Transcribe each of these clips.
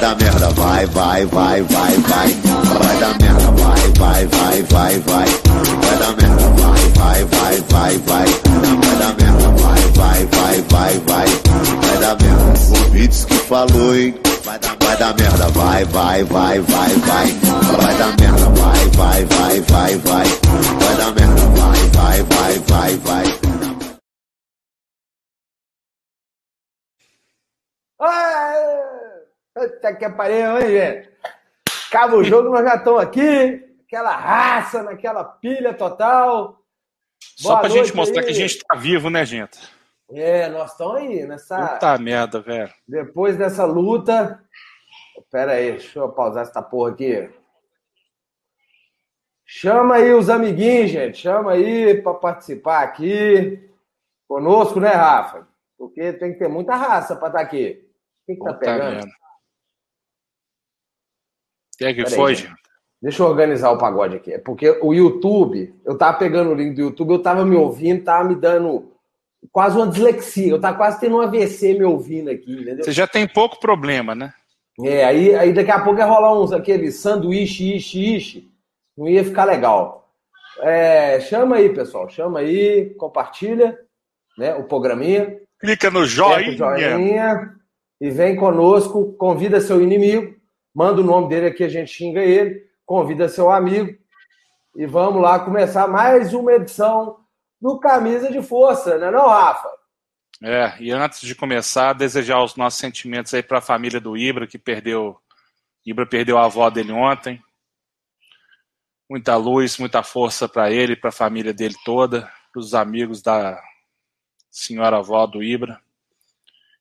dar merda, vai, vai, vai, vai, vai. Vai dar merda, vai, vai, vai, vai, vai. Vai dar merda, vai, vai, vai, vai, vai. Vai dar merda, vai, vai, vai, vai, vai. Vai dar merda. O Beats que falou, hein? Vai dar, vai dar merda, vai, vai, vai, vai, vai. Vai dar merda, vai, vai, vai, vai, vai. Vai dar merda, vai, vai, vai, vai, vai. Até que pariu, hein, gente? Acaba o jogo, nós já estamos aqui, aquela raça, naquela pilha total. Só Boa pra gente mostrar aí. que a gente tá vivo, né, gente? É, nós estamos aí nessa. Puta merda, velho. Depois dessa luta. Pera aí, deixa eu pausar essa porra aqui. Chama aí os amiguinhos, gente. Chama aí para participar aqui conosco, né, Rafa? Porque tem que ter muita raça para estar tá aqui. Quem que tá pegando? Merda. Quem é que Pera foi, aí? Deixa eu organizar o pagode aqui. É porque o YouTube, eu tava pegando o link do YouTube, eu tava me ouvindo, tava me dando quase uma dislexia. Eu tava quase tendo um AVC me ouvindo aqui, entendeu? Você já tem pouco problema, né? É, aí, aí daqui a pouco ia rolar uns aqueles sanduíche, ishi, ishi. Não ia ficar legal. É, chama aí, pessoal. Chama aí, compartilha né, o programinha. Clica no joinha. joinha e vem conosco, convida seu inimigo, manda o nome dele aqui, a gente xinga ele, convida seu amigo e vamos lá começar mais uma edição do Camisa de Força, né não, Rafa? É, e antes de começar, desejar os nossos sentimentos aí para a família do Ibra, que perdeu. Ibra perdeu a avó dele ontem. Muita luz, muita força para ele, para a família dele toda, para os amigos da senhora avó do Ibra.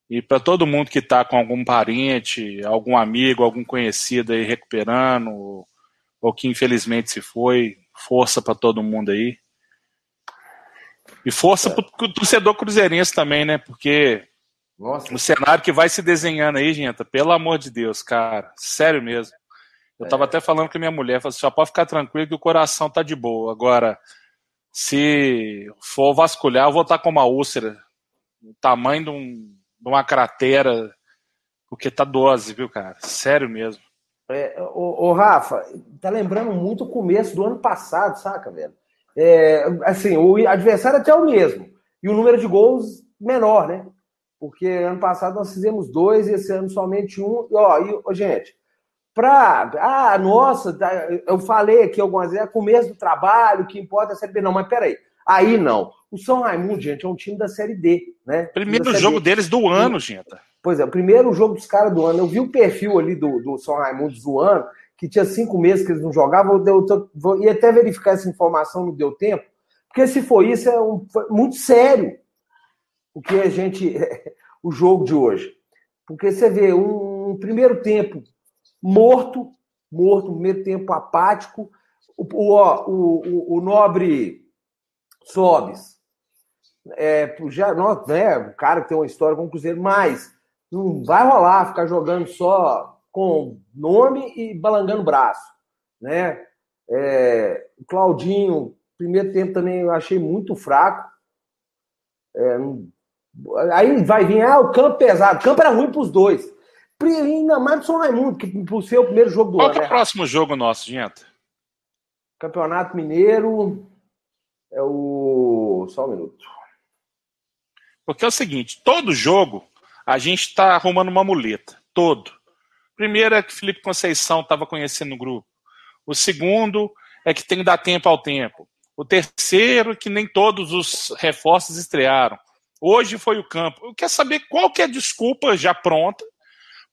E para todo mundo que está com algum parente, algum amigo, algum conhecido aí recuperando, ou que infelizmente se foi, força para todo mundo aí. E força é. para o torcedor cruzeirense também, né? Porque Nossa. o cenário que vai se desenhando aí, gente, pelo amor de Deus, cara, sério mesmo. Eu estava é. até falando com a minha mulher, falei assim, só pode ficar tranquilo que o coração tá de boa. Agora, se for vasculhar, eu vou estar com uma úlcera, o tamanho de, um, uma cratera, porque tá dose, viu, cara? Sério mesmo. É, o, Rafa, tá lembrando muito o começo do ano passado, saca, velho? É, assim, o adversário até é o mesmo. E o número de gols menor, né? Porque ano passado nós fizemos dois e esse ano somente um. E, ó, e, gente, pra. Ah, nossa, tá, eu falei aqui algumas vezes, é começo do trabalho, o que importa é B. Não, mas peraí. Aí não. O São Raimundo, gente, é um time da Série D, né? Primeiro jogo D. deles do ano, gente. Pois é, o primeiro jogo dos caras do ano. Eu vi o perfil ali do, do São Raimundo zoando, que tinha cinco meses que eles não jogavam. Eu, eu, eu ia até verificar essa informação, não deu tempo. Porque se for isso, é um, muito sério o que a gente. o jogo de hoje. Porque você vê um, um primeiro tempo morto, morto, primeiro tempo apático. O, o, o, o nobre Sobes, é, já, nós, né, o cara que tem uma história com o Cruzeiro, mas não vai rolar ficar jogando só com nome e balangando braço, né? É, o Claudinho, primeiro tempo também eu achei muito fraco. É, aí vai vir, ah, o campo pesado. O campo era ruim para os dois. Ainda mais do São Raimundo, que por ser o primeiro jogo do Qual ano. Qual é o né? próximo jogo nosso, gente? Campeonato Mineiro é o. Só um minuto. Porque é o seguinte: todo jogo a gente está arrumando uma muleta. Todo. Primeiro é que Felipe Conceição estava conhecendo o grupo. O segundo é que tem que dar tempo ao tempo. O terceiro é que nem todos os reforços estrearam. Hoje foi o campo. Eu quero saber qual que é a desculpa já pronta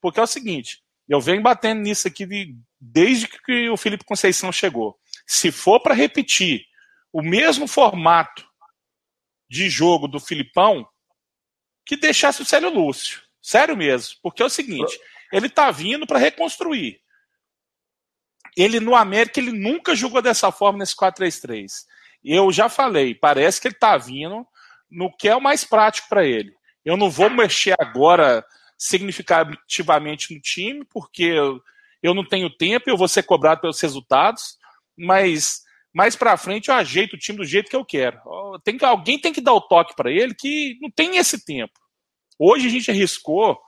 porque é o seguinte, eu venho batendo nisso aqui de, desde que o Felipe Conceição chegou. Se for para repetir o mesmo formato de jogo do Filipão, que deixasse o Célio Lúcio. Sério mesmo. Porque é o seguinte, ele tá vindo para reconstruir. Ele no América ele nunca jogou dessa forma nesse 4-3-3. Eu já falei, parece que ele tá vindo no que é o mais prático para ele. Eu não vou mexer agora significativamente no time, porque eu não tenho tempo, eu vou ser cobrado pelos resultados, mas mais para frente eu ajeito o time do jeito que eu quero. Tem alguém tem que dar o toque para ele que não tem esse tempo. Hoje a gente arriscou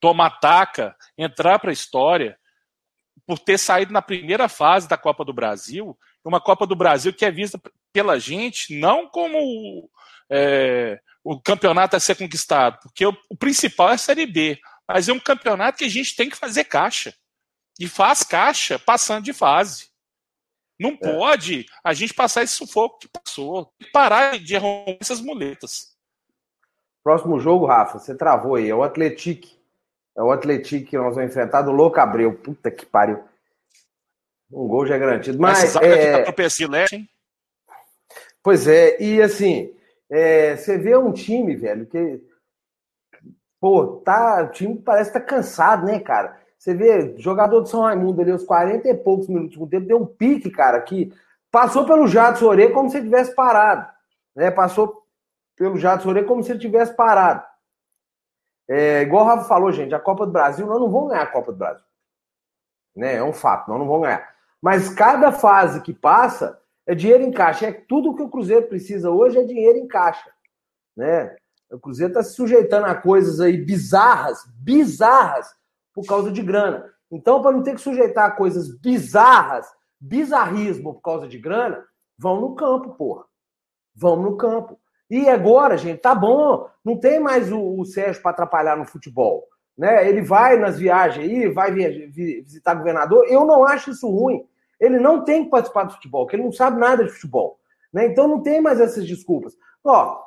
tomar taca, entrar para a história, por ter saído na primeira fase da Copa do Brasil, uma Copa do Brasil que é vista pela gente não como é, o campeonato a ser conquistado, porque o, o, principal é a Série B, mas é um campeonato que a gente tem que fazer caixa. E faz caixa passando de fase. Não é. pode a gente passar esse sufoco que passou, parar de romper essas muletas. Próximo jogo, Rafa, você travou aí, é o Atlético. É o Atlético que nós vamos enfrentar do Louco Abreu. Puta que pariu. Um gol já é garantido. Mas, Mas é... tá leste, hein? Pois é, e assim, é, você vê um time, velho, que. Pô, tá, o time parece que tá cansado, né, cara? Você vê, jogador do São Raimundo ali, os 40 e poucos minutos do tempo, deu um pique, cara, que passou pelo Jato Sorê como se ele tivesse parado. Né? Passou pelo Jato Sorê como se ele tivesse parado. É, igual o Rafa falou, gente, a Copa do Brasil, nós não vamos ganhar a Copa do Brasil. Né? É um fato, nós não vamos ganhar. Mas cada fase que passa, é dinheiro em caixa. É tudo que o Cruzeiro precisa hoje é dinheiro em caixa. Né? O Cruzeiro está se sujeitando a coisas aí bizarras, bizarras, por causa de grana. Então, para não ter que sujeitar a coisas bizarras, bizarrismo por causa de grana, vão no campo, porra. Vão no campo. E agora, gente, tá bom. Não tem mais o, o Sérgio para atrapalhar no futebol. Né? Ele vai nas viagens aí, vai visitar governador. Eu não acho isso ruim ele não tem que participar do futebol, porque ele não sabe nada de futebol. Né? Então não tem mais essas desculpas. Ó,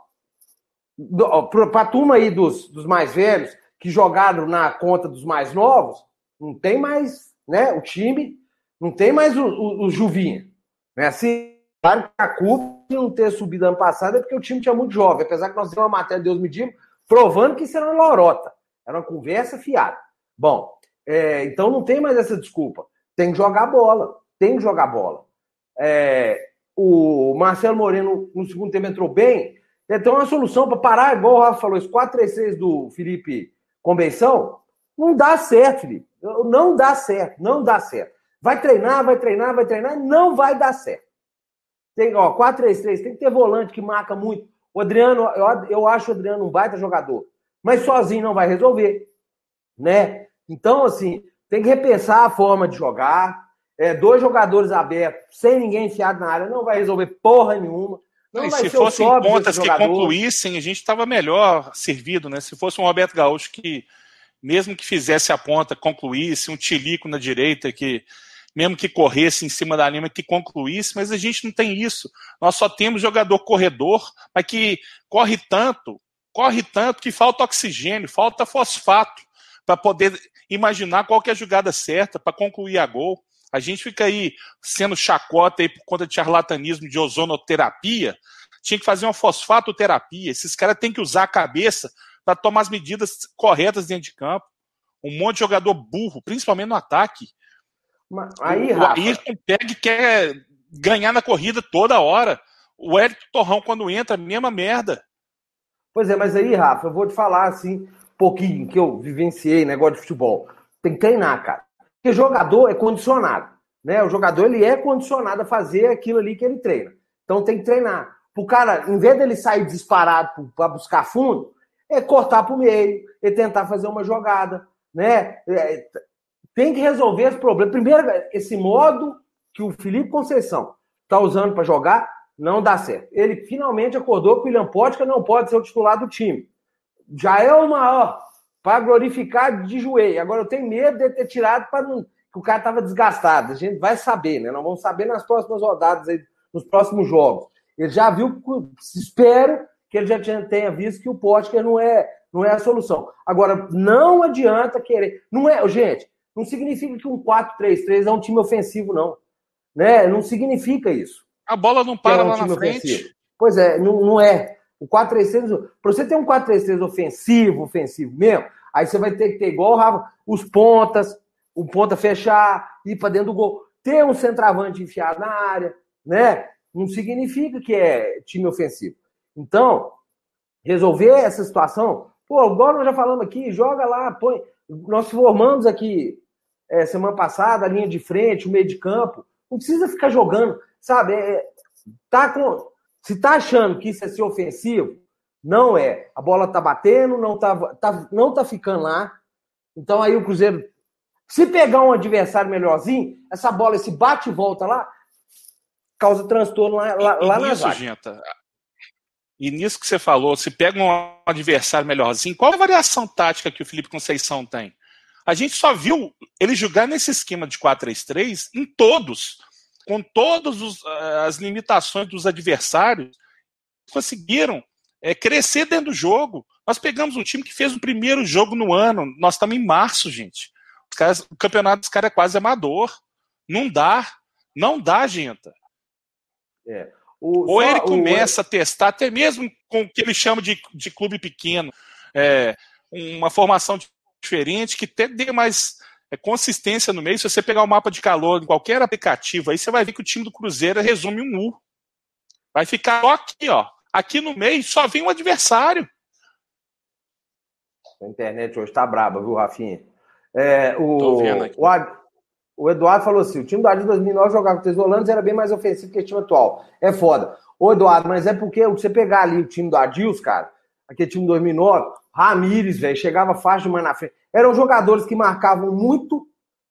para a turma aí dos, dos mais velhos, que jogaram na conta dos mais novos, não tem mais né, o time, não tem mais o, o, o Juvinha. Né? Assim, claro que a culpa de não ter subido ano passado é porque o time tinha muito jovem, apesar que nós temos uma matéria, Deus me diga, provando que isso era uma lorota. Era uma conversa fiada. Bom, é, então não tem mais essa desculpa. Tem que jogar bola tem que jogar bola. É, o Marcelo Moreno, no segundo tempo, entrou bem. Então, uma solução para parar, igual o Rafa falou, esse 4-3-6 do Felipe Convenção, não dá certo, Felipe. Não dá certo, não dá certo. Vai treinar, vai treinar, vai treinar, não vai dar certo. Tem, ó, 4-3-3, tem que ter volante que marca muito. O Adriano, eu, eu acho o Adriano um baita jogador, mas sozinho não vai resolver, né? Então, assim, tem que repensar a forma de jogar, é, dois jogadores abertos, sem ninguém enfiado na área, não vai resolver porra nenhuma. Não, se fossem pontas que concluíssem, a gente estava melhor servido, né? Se fosse um Roberto Gaúcho que, mesmo que fizesse a ponta, concluísse, um Tilico na direita que, mesmo que corresse em cima da linha, que concluísse, mas a gente não tem isso. Nós só temos jogador corredor, mas que corre tanto, corre tanto que falta oxigênio, falta fosfato para poder imaginar qual que é a jogada certa para concluir a gol. A gente fica aí sendo chacota aí por conta de charlatanismo de ozonoterapia. Tinha que fazer uma fosfatoterapia. Esses caras têm que usar a cabeça para tomar as medidas corretas dentro de campo. Um monte de jogador burro, principalmente no ataque. Mas, aí, o Rafa... Ayrton pega e quer ganhar na corrida toda hora. O Hélio Torrão, quando entra, mesma merda. Pois é, mas aí, Rafa, eu vou te falar assim, um pouquinho que eu vivenciei negócio de futebol. Tem que treinar, cara. Porque jogador é condicionado. Né? O jogador ele é condicionado a fazer aquilo ali que ele treina. Então tem que treinar. O cara, em vez dele sair disparado para buscar fundo, é cortar para o meio, é tentar fazer uma jogada. Né? É, tem que resolver esse problema. Primeiro, esse modo que o Felipe Conceição está usando para jogar não dá certo. Ele finalmente acordou que o William Potker não pode ser o titular do time. Já é uma, para glorificar de joelho. Agora eu tenho medo de ter tirado para não. Que o cara estava desgastado. A gente vai saber, né? Nós vamos saber nas próximas rodadas, aí, nos próximos jogos. Ele já viu, espero que ele já tenha visto que o Potker não é, não é a solução. Agora, não adianta querer. Não é, gente, não significa que um 4-3-3 é um time ofensivo, não. Né? Não significa isso. A bola não para é um lá na frente. Ofensivo. Pois é, não, não é. O 4-3-3, para você ter um 4-3-3 ofensivo, ofensivo mesmo, aí você vai ter que ter igual o Rafa, os pontas, o ponta fechar, ir para dentro do gol. Ter um centroavante enfiado na área, né? Não significa que é time ofensivo. Então, resolver essa situação, pô, igual nós já falamos aqui, joga lá, põe. Nós formamos aqui é, semana passada a linha de frente, o meio de campo. Não precisa ficar jogando, sabe? É, tá com, se tá achando que isso é ser ofensivo, não é. A bola tá batendo, não tá, tá, não tá ficando lá, Então aí o Cruzeiro, se pegar um adversário melhorzinho, essa bola, esse bate e volta lá, causa transtorno lá, lá, e, lá e na nisso, zaga. Genta, e nisso que você falou, se pega um adversário melhorzinho, qual a variação tática que o Felipe Conceição tem? A gente só viu ele jogar nesse esquema de 4-3-3 em todos, com todas eh, as limitações dos adversários, conseguiram é, crescer dentro do jogo. Nós pegamos um time que fez o primeiro jogo no ano, nós estamos em março, gente. Caras, o campeonato dos caras é quase amador. Não dá. Não dá, gente. É. O, Ou ele começa o... a testar, até mesmo com o que ele chama de, de clube pequeno, é, uma formação diferente, que dê mais é, consistência no meio. Se você pegar o mapa de calor em qualquer aplicativo, aí você vai ver que o time do Cruzeiro resume um U. Vai ficar só aqui, ó. Aqui no meio só vem o um adversário. A internet hoje tá braba, viu, Rafinha? É, o, o, o Eduardo falou assim: o time do Adil 2009 jogava com os Holandas era bem mais ofensivo que o time atual. É foda. Ô, Eduardo, mas é porque você pegar ali o time do Adils, cara, aquele time de 2009, Ramires, velho, chegava fácil demais na frente. Eram jogadores que marcavam muito,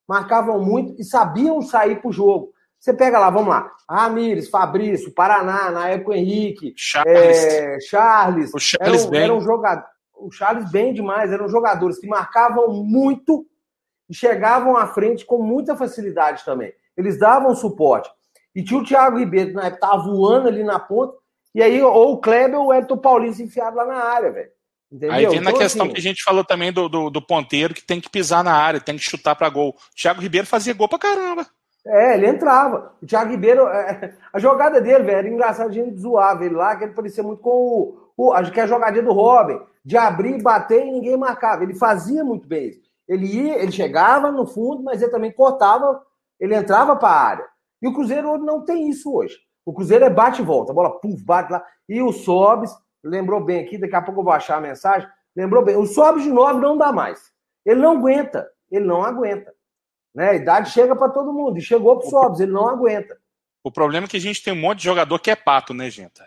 marcavam muito e sabiam sair pro jogo. Você pega lá, vamos lá, Ramires, Fabrício, Paraná, na época Henrique, Charles, é, Charles, o Charles eram, eram jogadores, o Charles bem demais, eram jogadores que marcavam muito e chegavam à frente com muita facilidade também. Eles davam suporte. E tinha o Thiago Ribeiro, na época, tava voando ali na ponta, e aí ou o Kleber ou o Edson Paulista enfiado lá na área, velho. Entendeu? Aí vem na então, questão assim, que a gente falou também do, do, do, ponteiro que tem que pisar na área, tem que chutar para gol. O Thiago Ribeiro fazia gol pra caramba. É, ele entrava. O Thiago Ribeiro, é, a jogada dele, velho, era engraçado a gente zoava ele lá, que ele parecia muito com o, o acho que é a jogadinha do Robin, de abrir, bater e ninguém marcava. Ele fazia muito bem isso. Ele ia, ele chegava no fundo, mas ele também cortava, ele entrava para a área. E o Cruzeiro não tem isso hoje. O Cruzeiro é bate e volta, a bola puf, bate lá. E o Sobes, lembrou bem aqui, daqui a pouco eu vou achar a mensagem. Lembrou bem, o Sobes de 9 não dá mais. Ele não aguenta, ele não aguenta. Né? A idade chega para todo mundo, e chegou pro Sobes, ele não aguenta. O problema é que a gente tem um monte de jogador que é pato, né, gente?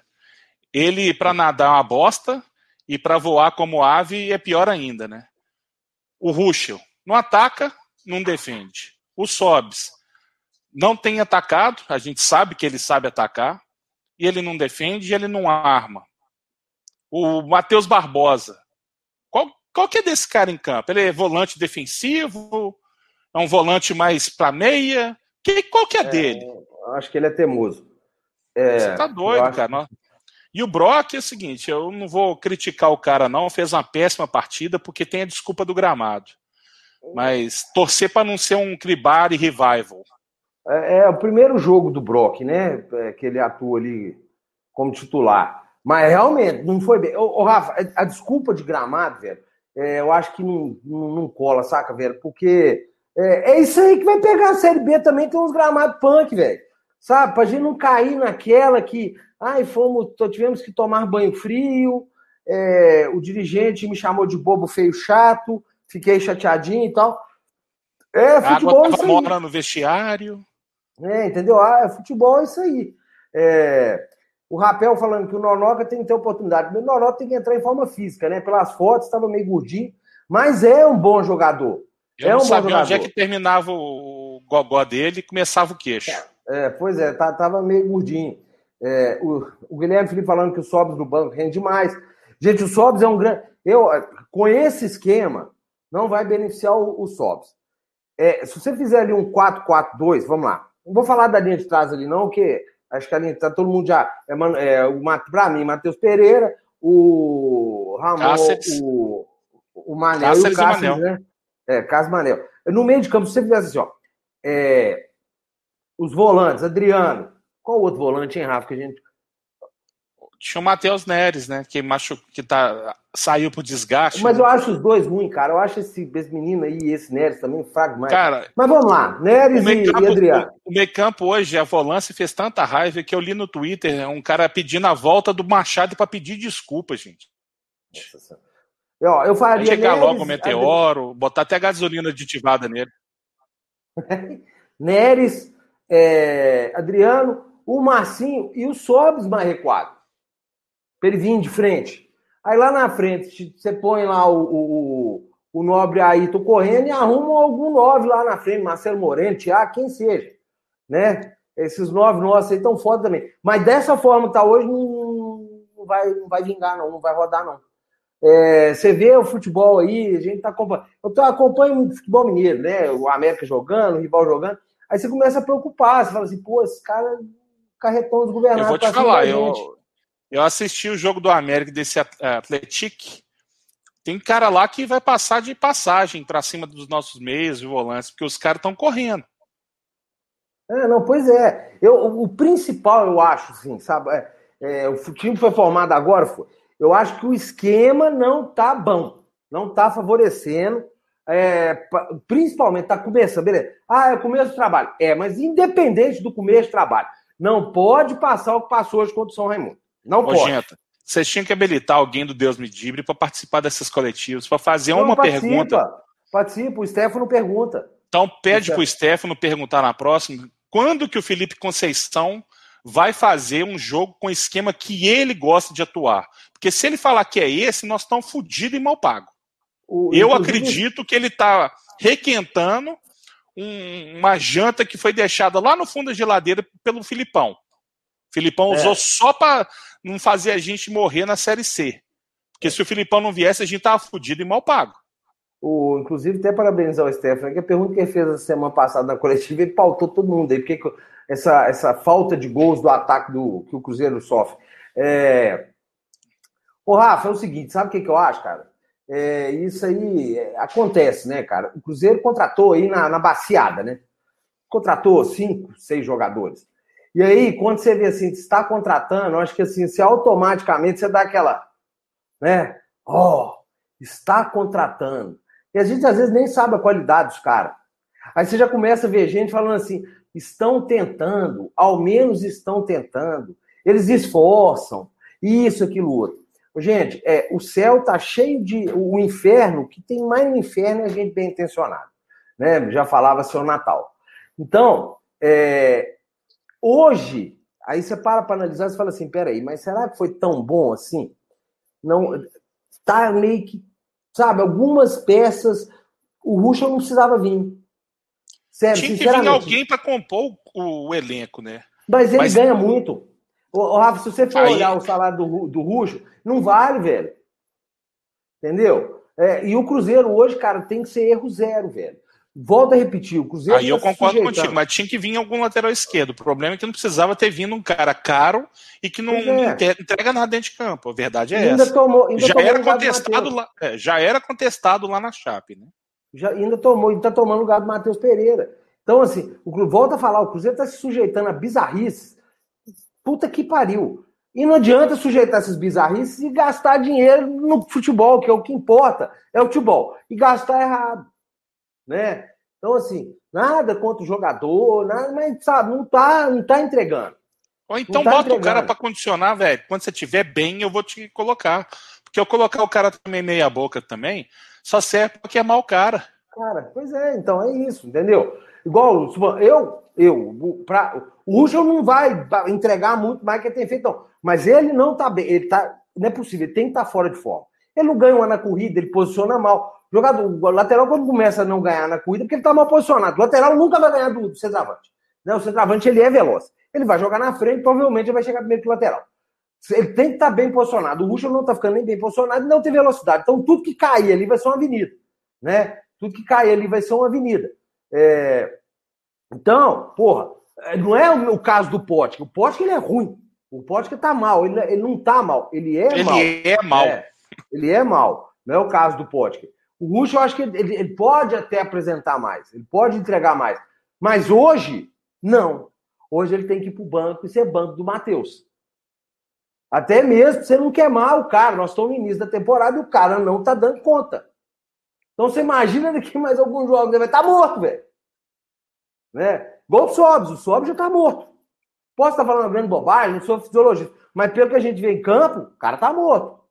Ele, para nadar, é uma bosta, e para voar como ave é pior ainda, né? O Ruschel não ataca, não defende. O Sobs não tem atacado, a gente sabe que ele sabe atacar, e ele não defende e ele não arma. O Matheus Barbosa, qual, qual que é desse cara em campo? Ele é volante defensivo? É um volante mais para meia? Que, qual que é, é, dele? Acho que ele é teimoso. É, Você tá doido, acho... E o Brock é o seguinte, eu não vou criticar o cara não, fez uma péssima partida porque tem a desculpa do gramado. Mas torcer para não ser um Cribari revival. É, é, o primeiro jogo do Brock, né? É, que ele atua ali como titular. Mas realmente não foi bem. Ô, ô Rafa, a desculpa de gramado, velho, é, eu acho que não, não, não, cola, saca, velho? Porque é, é, isso aí que vai pegar a Série B também, tem uns gramados punk, velho. Sabe? Pra gente não cair naquela que Ai, fomos, tivemos que tomar banho frio. É, o dirigente me chamou de bobo feio chato, fiquei chateadinho e tal. É, futebol é isso aí. mora no vestiário. É, entendeu? Ah, é, futebol é isso aí. É, o Rapel falando que o Nonoca tem que ter oportunidade. O Nonoca tem que entrar em forma física, né? Pelas fotos, estava meio gordinho, mas é um bom jogador. Eu é não um sabia onde é que terminava o gogó dele e começava o queixo. É, pois é, tá, tava meio gordinho. É, o, o, Guilherme Felipe falando que o Sobs do banco rende mais. Gente, o Sobs é um grande. Eu, com esse esquema, não vai beneficiar o, o Sobs. É, se você fizer ali um 4-4-2, vamos lá. Não vou falar da linha de trás ali, não, porque acho que a linha tá todo mundo já. É, é, para mim, Matheus Pereira, o Ramon, o, o Manel Cáceres e o Cáceres, né? É, Cássio Manel. No meio de campo, se você fizesse assim, ó. É, os volantes, Adriano, qual outro volante, hein, Rafa, que a gente. Tinha o Matheus Neres, né? Que, machu... que tá... saiu pro desgaste. Mas né? eu acho os dois ruins, cara. Eu acho esse, esse menino aí e esse Neres também fraco mais. Cara, Mas vamos lá, Neres e, campo, e Adriano. O, o meio campo hoje, a volância fez tanta raiva que eu li no Twitter um cara pedindo a volta do Machado para pedir desculpa, gente. Eu, eu faria. chegar Neres, logo o meteoro, Adriano. botar até gasolina aditivada nele. Neres, é, Adriano, o Marcinho e o Sobes mais recuado. Para ele vir de frente. Aí lá na frente, você põe lá o, o, o Nobre tô correndo e arrumam algum nove lá na frente, Marcelo Moreno, Thiago, quem seja, né? Esses nove nossos aí estão foda também. Mas dessa forma tá hoje, não, não, vai, não vai vingar, não, não vai rodar, não. É, você vê o futebol aí, a gente tá acompanhando. Eu tô, acompanho o futebol mineiro, né? O América jogando, o rival jogando. Aí você começa a preocupar, você fala assim, pô, esse cara carretão desgovernado. Eu vou te falar, eu, eu assisti o jogo do América desse Atlético. Tem cara lá que vai passar de passagem para cima dos nossos meios e volantes, porque os caras estão correndo. É, não, pois é. Eu, o principal, eu acho, assim, sabe? É, é, o time foi formado agora, foi, eu acho que o esquema não tá bom, não tá favorecendo. É, principalmente, tá começando, beleza. Ah, é o começo do trabalho. É, mas independente do começo do trabalho, não pode passar o que passou hoje contra o São Raimundo. Não Ô, pode. Genta, vocês tinham que habilitar alguém do Deus Medibre para participar dessas coletivas, para fazer não, uma participa, pergunta. Participa, o Stefano pergunta. Então pede para o Stefano perguntar na próxima quando que o Felipe Conceição vai fazer um jogo com esquema que ele gosta de atuar. Porque se ele falar que é esse, nós estamos fodidos e mal pago. O, Eu acredito que ele está requentando um, uma janta que foi deixada lá no fundo da geladeira pelo Filipão. O Filipão é. usou só para não fazer a gente morrer na Série C. Porque se o Filipão não viesse, a gente tava fudido e mal pago. O, inclusive, até parabenizar o Stefano, que a pergunta que ele fez a semana passada na coletiva, ele pautou todo mundo aí, porque essa, essa falta de gols do ataque do, que o Cruzeiro sofre. É... Ô, Rafa, é o seguinte, sabe o que, que eu acho, cara? É, isso aí é, acontece, né, cara? O Cruzeiro contratou aí na, na baciada, né? Contratou cinco, seis jogadores. E aí, quando você vê assim, está contratando, eu acho que assim, se automaticamente você dá aquela, né? Ó, oh, está contratando. E a gente às vezes nem sabe a qualidade dos caras. Aí você já começa a ver gente falando assim: estão tentando, ao menos estão tentando, eles esforçam, isso, aquilo, outro. Gente, é, o céu tá cheio de. O inferno, que tem mais no inferno é gente bem intencionada. Né? Já falava seu Natal. Então, é, hoje, aí você para para analisar e fala assim: peraí, mas será que foi tão bom assim? Não, tá meio que. Sabe, algumas peças, o Russo não precisava vir. Sério, Tinha que vir alguém para compor o, o, elenco, né? Mas ele Mas... ganha muito. Ô, Rafa, se você for Aí... olhar o salário do, do Ruxo, não vale, velho. Entendeu? É, e o Cruzeiro hoje, cara, tem que ser erro zero, velho. Volta a repetir, o Cruzeiro. Aí eu tá concordo contigo, mas tinha que vir algum lateral esquerdo. O problema é que não precisava ter vindo um cara caro e que não, é. entrega nada dentro de campo. A verdade é ainda essa. Tomou, ainda já, tomou era contestado lá, é, já era contestado lá na Chape, né? Já ainda tomou, ainda tá tomando lugar do Matheus Pereira. Então, assim, o, volta a falar, o Cruzeiro está se sujeitando a bizarrices. Puta que pariu. E não adianta sujeitar essas bizarrices e gastar dinheiro no futebol, que é o que importa, é o futebol. E gastar errado. Né? Então, assim, nada contra o jogador, nada, mas sabe, não tá, não tá entregando. Ou então tá bota entregando. o cara para condicionar, velho. Quando você estiver bem, eu vou te colocar. Porque eu colocar o cara também meia boca também, só serve porque é mau cara. Cara, pois é, então é isso, entendeu? Igual, eu, eu, pra, o Ruschel não vai entregar muito mais que ele tem feito, não. Mas ele não tá bem, ele tá, não é possível, ele tem que estar tá fora de forma. Ele não ganha uma na corrida, ele posiciona mal. Jogador, o lateral, quando começa a não ganhar na corrida, porque ele tá mal posicionado. O lateral nunca vai ganhar do, do centroavante. Né? O centroavante, ele é veloz. Ele vai jogar na frente, provavelmente ele vai chegar primeiro que o lateral. Ele tem que estar tá bem posicionado. O Ruschel não está ficando nem bem posicionado e não tem velocidade. Então, tudo que cair ali vai ser uma avenida. Né? Tudo que cair ali vai ser uma avenida. É... Então, porra, é, não é o caso do Pote. O Pote ele é ruim. O que tá mal. Ele, ele não tá mal. Ele é ele mal. Ele é mal. É, ele é mal. Não é o caso do Pote. O Russo, eu acho que ele, ele, pode até apresentar mais. Ele pode entregar mais. Mas hoje, não. Hoje ele tem que ir pro banco e ser banco do Matheus. Até mesmo você não queimar o cara. Nós estamos no início da temporada e o cara não tá dando conta. Então você imagina daqui mais alguns jogos, ele vai estar tá morto, velho. Né? Igual o Sobs, o Sobs já está morto. Posso estar falando uma grande bobagem, não sou fisiologista, mas pelo que a gente vê em campo, o cara está morto.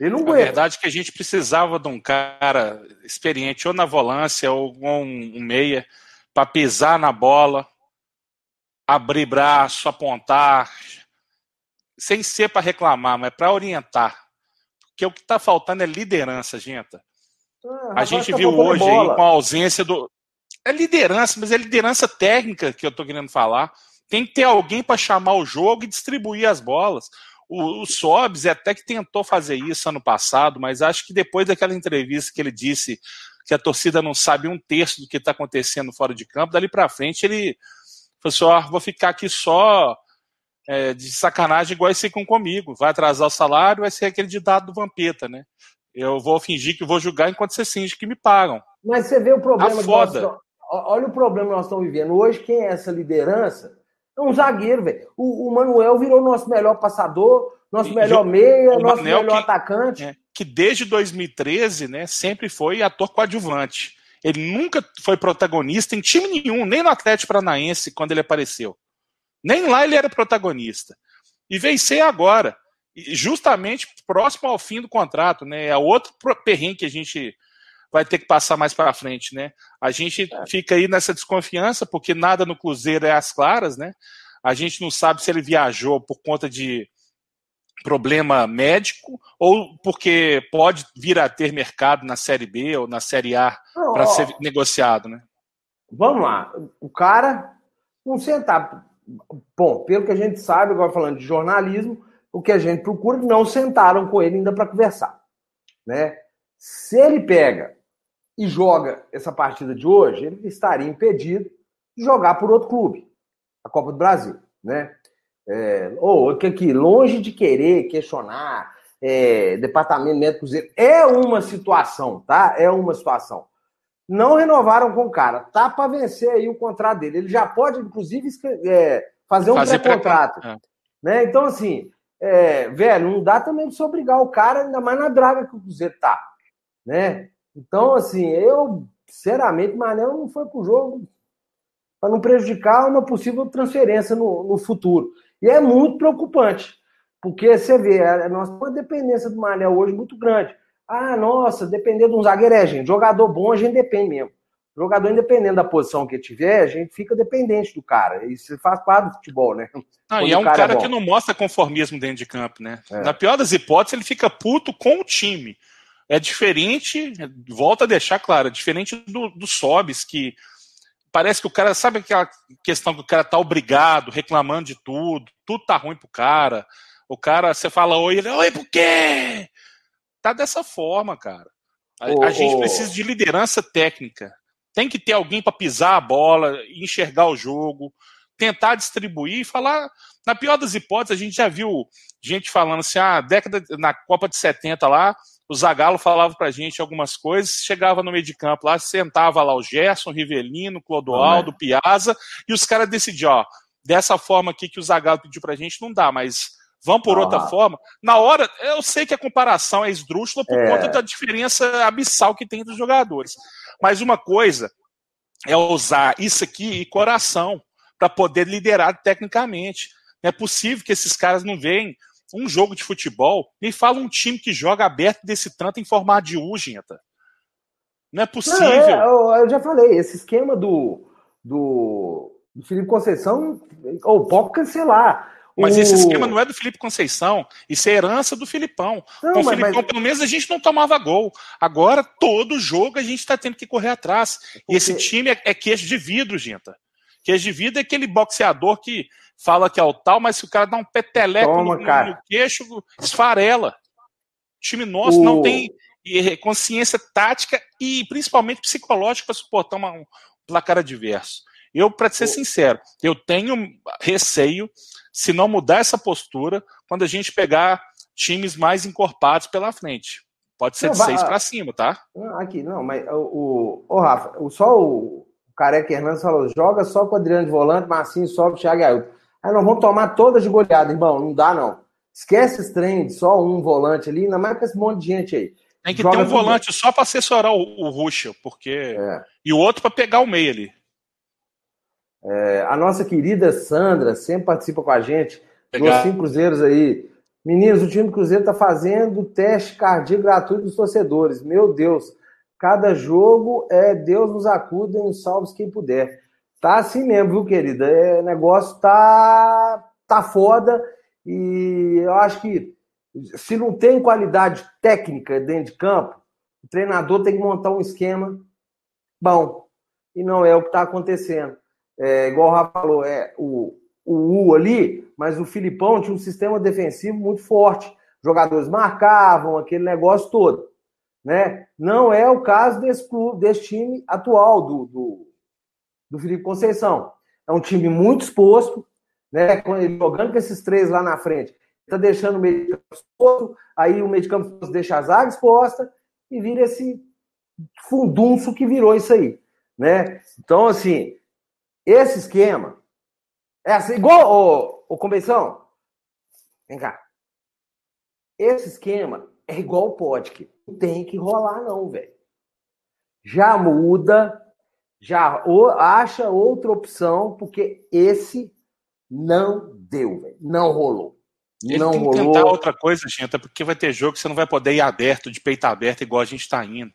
Ele não aguenta. A verdade é que a gente precisava de um cara experiente, ou na volância, ou um, um meia, para pisar na bola, abrir braço, apontar, sem ser para reclamar, mas para orientar. Porque o que está faltando é liderança, gente. Ah, a gente viu hoje aí, com a ausência do. É liderança, mas é liderança técnica que eu tô querendo falar. Tem que ter alguém para chamar o jogo e distribuir as bolas. O, o Sobs até que tentou fazer isso ano passado, mas acho que depois daquela entrevista que ele disse que a torcida não sabe um terço do que está acontecendo fora de campo, dali para frente ele falou assim: ó, vou ficar aqui só é, de sacanagem igual esse com comigo. Vai atrasar o salário, vai ser aquele ditado do Vampeta, né? Eu vou fingir que vou julgar enquanto você finge que me pagam. Mas você vê o problema. foda. Nós, olha o problema que nós estamos vivendo. Hoje, quem é essa liderança é um zagueiro, velho. O, o, Manuel virou nosso melhor passador, nosso melhor meia, nosso Manel melhor que, atacante. É, que desde 2013, né, sempre foi ator coadjuvante. Ele nunca foi protagonista em time nenhum, nem no Atlético Paranaense, quando ele apareceu. Nem lá ele era protagonista. E veio ser agora, justamente próximo ao fim do contrato, né? É outro perrengue que a gente vai ter que passar mais para frente, né? A gente é. fica aí nessa desconfiança porque nada no Cruzeiro é às claras, né? A gente não sabe se ele viajou por conta de problema médico ou porque pode vir a ter mercado na Série B ou na Série A para ser negociado, né? Vamos lá. O cara não sentar. Bom, pelo que a gente sabe, agora falando de jornalismo, o que a gente procura, não sentaram com ele ainda para conversar. Né? Se ele pega e joga essa partida de hoje, ele estaria impedido de jogar por outro clube, a Copa do Brasil. Né? É, ou que aqui, longe de querer questionar é, departamento médico cruzeiro, é uma situação, tá? É uma situação. Não renovaram com o cara, tá para vencer aí o contrato dele. Ele já pode, inclusive, é, fazer um pré-contrato. É. Né? Então, assim, é, velho, não dá também de se obrigar o cara, ainda mais na draga que o Cruzeiro tá. Né? Então, assim, eu, sinceramente, Manel não foi pro jogo para não prejudicar uma possível transferência no, no futuro. E é muito preocupante, porque você vê, a, nós temos uma dependência do Manel hoje muito grande. Ah, nossa, depender de um zagueiro é, gente. Jogador bom a gente depende mesmo. Jogador, independente da posição que tiver, a gente fica dependente do cara. Isso faz parte do futebol, né? Ah, e é um cara, cara é que não mostra conformismo dentro de campo, né? É. Na pior das hipóteses, ele fica puto com o time. É diferente, volta a deixar claro, é diferente do, do Sobis, que parece que o cara, sabe aquela questão que o cara tá obrigado, reclamando de tudo, tudo tá ruim pro cara. O cara, você fala oi, ele, oi, por quê? Tá dessa forma, cara. A, oh, a gente oh. precisa de liderança técnica. Tem que ter alguém para pisar a bola, enxergar o jogo, tentar distribuir e falar. Na pior das hipóteses, a gente já viu gente falando assim: ah, década na Copa de 70 lá, o Zagallo falava pra gente algumas coisas, chegava no meio de campo lá, sentava lá o Gerson, Rivelino, Clodoaldo, ah, Piazza, e os caras decidiam, ó, dessa forma aqui que o Zagallo pediu pra gente, não dá, mas vamos por ah. outra forma. Na hora, eu sei que a comparação é esdrúxula por é. conta da diferença abissal que tem dos jogadores. Mas uma coisa é usar isso aqui e coração para poder liderar tecnicamente. Não é possível que esses caras não venham um jogo de futebol, me fala um time que joga aberto desse tanto em formato de U, Genta. Não é possível. Não, é, eu, eu, já falei, esse esquema do, do, do Felipe Conceição, ou pode cancelar. Mas o... esse esquema não é do Felipe Conceição, isso é herança do Filipão. Não, Com o Filipão, mas... pelo menos, a gente não tomava gol. Agora, todo jogo, a gente está tendo que correr atrás. E esse time é, é queixo de vidro, Genta. Queixo de vidro é aquele boxeador que fala que é o tal, mas se o cara dá um peteleco Toma, no, no, queixo, esfarela. O time nosso o... não tem consciência tática e principalmente psicológica para suportar uma, um placar adverso. Eu, para ser o... sincero, eu tenho receio, se não mudar essa postura, quando a gente pegar times mais encorpados pela frente. Pode ser não, de vai... seis para cima, tá? aqui, não, mas o, o, o Rafa, o, só o, o Careca Hernandes falou: joga só com o Adriano de volante, Marcinho sobe, Thiago Ailton. Aí nós vamos tomar todas de goleada, irmão. Não dá, não. Esquece esse trem só um volante ali, ainda mais com esse monte de gente aí. Tem que Joga ter um volante só para assessorar o, o Ruxa, porque. É. E o outro para pegar o meio ali. É, a nossa querida Sandra sempre participa com a gente. Pegar. cinco cruzeiros aí. Meninos, o time do Cruzeiro está fazendo teste cardíaco gratuito dos torcedores. Meu Deus, cada jogo é Deus nos acuda e nos salve quem puder. Tá assim mesmo, viu, querida? É, negócio tá, tá foda e eu acho que se não tem qualidade técnica dentro de campo, o treinador tem que montar um esquema bom. E não é o que está acontecendo. É, igual o Rafa falou, é o, o U ali, mas o Filipão tinha um sistema defensivo muito forte. Jogadores marcavam aquele negócio todo. Né? Não é o caso desse clube, desse time atual do, do, do Felipe Conceição. É um time muito exposto, né? Jogando com esses três lá na frente. Está deixando o meio de campo exposto, aí o meio de campo deixa a zaga exposta e vira esse fundunço que virou isso aí. Né? Então, assim, esse esquema é assim, igual o, o Convenção. Vem cá. Esse esquema é igual o podcast. Não tem que rolar, não, velho. Já muda, já acha outra opção, porque esse não deu, velho. Não rolou. Ele não tem que rolou. tentar outra coisa, gente, é porque vai ter jogo que você não vai poder ir aberto, de peito aberto, igual a gente está indo.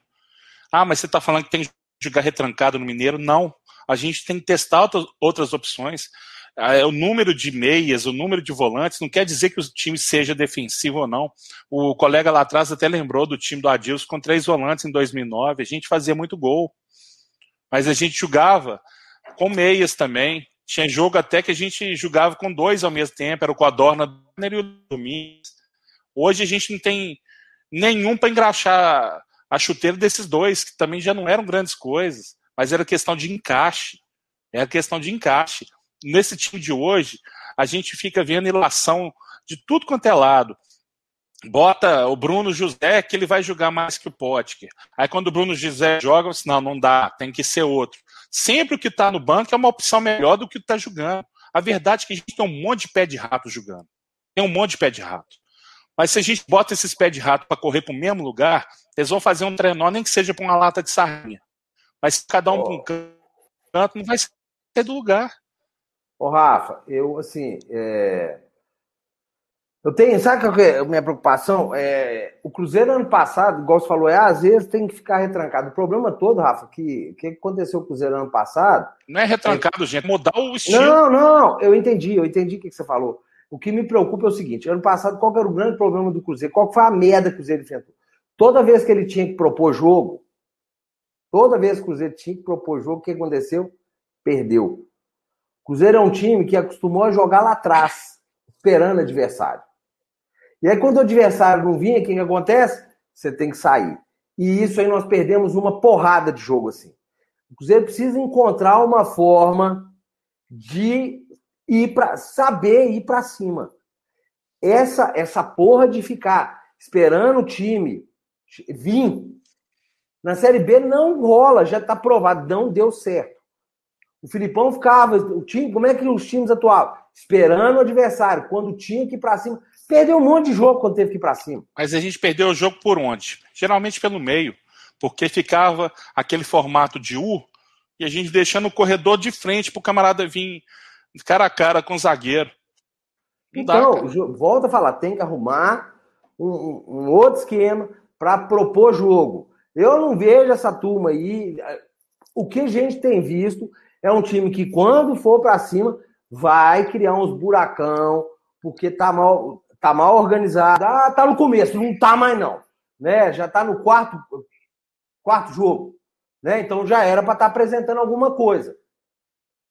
Ah, mas você está falando que tem que jogar retrancado no Mineiro? Não. A gente tem que testar outras, outras opções. Ah, o número de meias, o número de volantes, não quer dizer que o time seja defensivo ou não. O colega lá atrás até lembrou do time do Adilson com três volantes em 2009. A gente fazia muito gol. Mas a gente jogava com meias também. Tinha jogo até que a gente jogava com dois ao mesmo tempo, era o Codorna e o Domingos. Hoje a gente não tem nenhum para engraxar a chuteira desses dois, que também já não eram grandes coisas, mas era questão de encaixe. Era questão de encaixe. Nesse time de hoje, a gente fica vendo ilação de tudo quanto é lado. Bota o Bruno José que ele vai jogar mais que o Potker. Aí quando o Bruno José joga, você, não, não dá, tem que ser outro. Sempre o que está no banco é uma opção melhor do que está jogando. A verdade é que a gente tem um monte de pé de rato jogando. Tem um monte de pé de rato. Mas se a gente bota esses pés de rato para correr para o mesmo lugar, eles vão fazer um trenó, nem que seja para uma lata de sardinha. Mas se cada um oh. para um canto, não vai ser do lugar. Ô, Rafa, eu, assim, é... eu tenho, sabe qual é a minha preocupação? É... O Cruzeiro, ano passado, igual você falou, é, às vezes tem que ficar retrancado. O problema todo, Rafa, que o que aconteceu com o Cruzeiro ano passado... Não é retrancado, é... gente, é mudar o estilo. Não, não, eu entendi, eu entendi o que você falou. O que me preocupa é o seguinte: ano passado, qual era o grande problema do Cruzeiro? Qual foi a merda que o Cruzeiro enfrentou? Toda vez que ele tinha que propor jogo, toda vez que o Cruzeiro tinha que propor jogo, o que aconteceu? Perdeu. O Cruzeiro é um time que acostumou a jogar lá atrás, esperando adversário. E aí, quando o adversário não vinha, o que, que acontece? Você tem que sair. E isso aí nós perdemos uma porrada de jogo assim. O Cruzeiro precisa encontrar uma forma de ir para saber ir para cima. Essa essa porra de ficar esperando o time vir na série B não rola, já está provado, não deu certo. O Filipão ficava, o time, como é que os times atuavam? Esperando o adversário, quando tinha que ir para cima. Perdeu um monte de jogo quando teve que ir para cima. Mas a gente perdeu o jogo por onde? Geralmente pelo meio, porque ficava aquele formato de U e a gente deixando o corredor de frente para o camarada vir cara a cara com o zagueiro. Não então, dá, volta a falar, tem que arrumar um, um outro esquema para propor jogo. Eu não vejo essa turma aí. O que a gente tem visto é um time que, quando for para cima, vai criar uns buracão, porque tá mal, tá mal organizado. Ah, tá no começo, não tá mais não. Né? Já tá no quarto, quarto jogo. Né? Então já era para estar tá apresentando alguma coisa.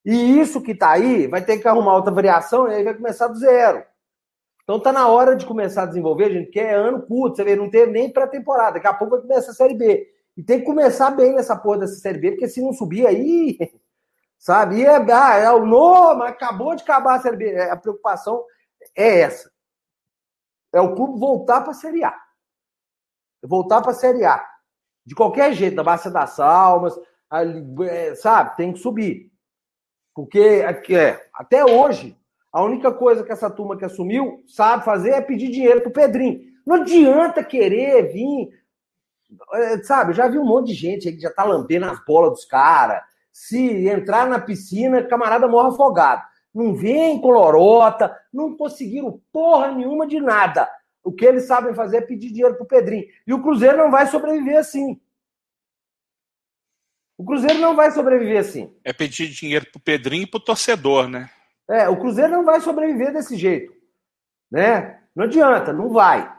E isso que está aí vai ter que arrumar outra variação e aí vai começar do zero. Então tá na hora de começar a desenvolver, gente, que é ano curto, você vê, não teve nem pré-temporada, daqui a pouco vai começar a Série B. E tem que começar bem nessa porra dessa Série B, porque se não subir aí, sabe, e é, ah, é o novo, acabou de acabar a Série B. É, a preocupação é essa. É o clube voltar para a Série A. Voltar para a Série A. De qualquer jeito, na Bacia das Almas, é, sabe, tem que subir. Porque é, até hoje, a única coisa que essa turma que assumiu sabe fazer é pedir dinheiro pro Pedrinho. Não adianta querer vir. É, sabe, já vi um monte de gente aí que já tá lambendo as bolas dos caras. Se entrar na piscina, camarada morre afogado. Não vem com lorota, não conseguiram porra nenhuma de nada. O que eles sabem fazer é pedir dinheiro pro Pedrinho. E o Cruzeiro não vai sobreviver assim. O Cruzeiro não vai sobreviver assim. É pedir dinheiro pro Pedrinho e pro torcedor, né? É, o Cruzeiro não vai sobreviver desse jeito. Né? Não adianta, não vai.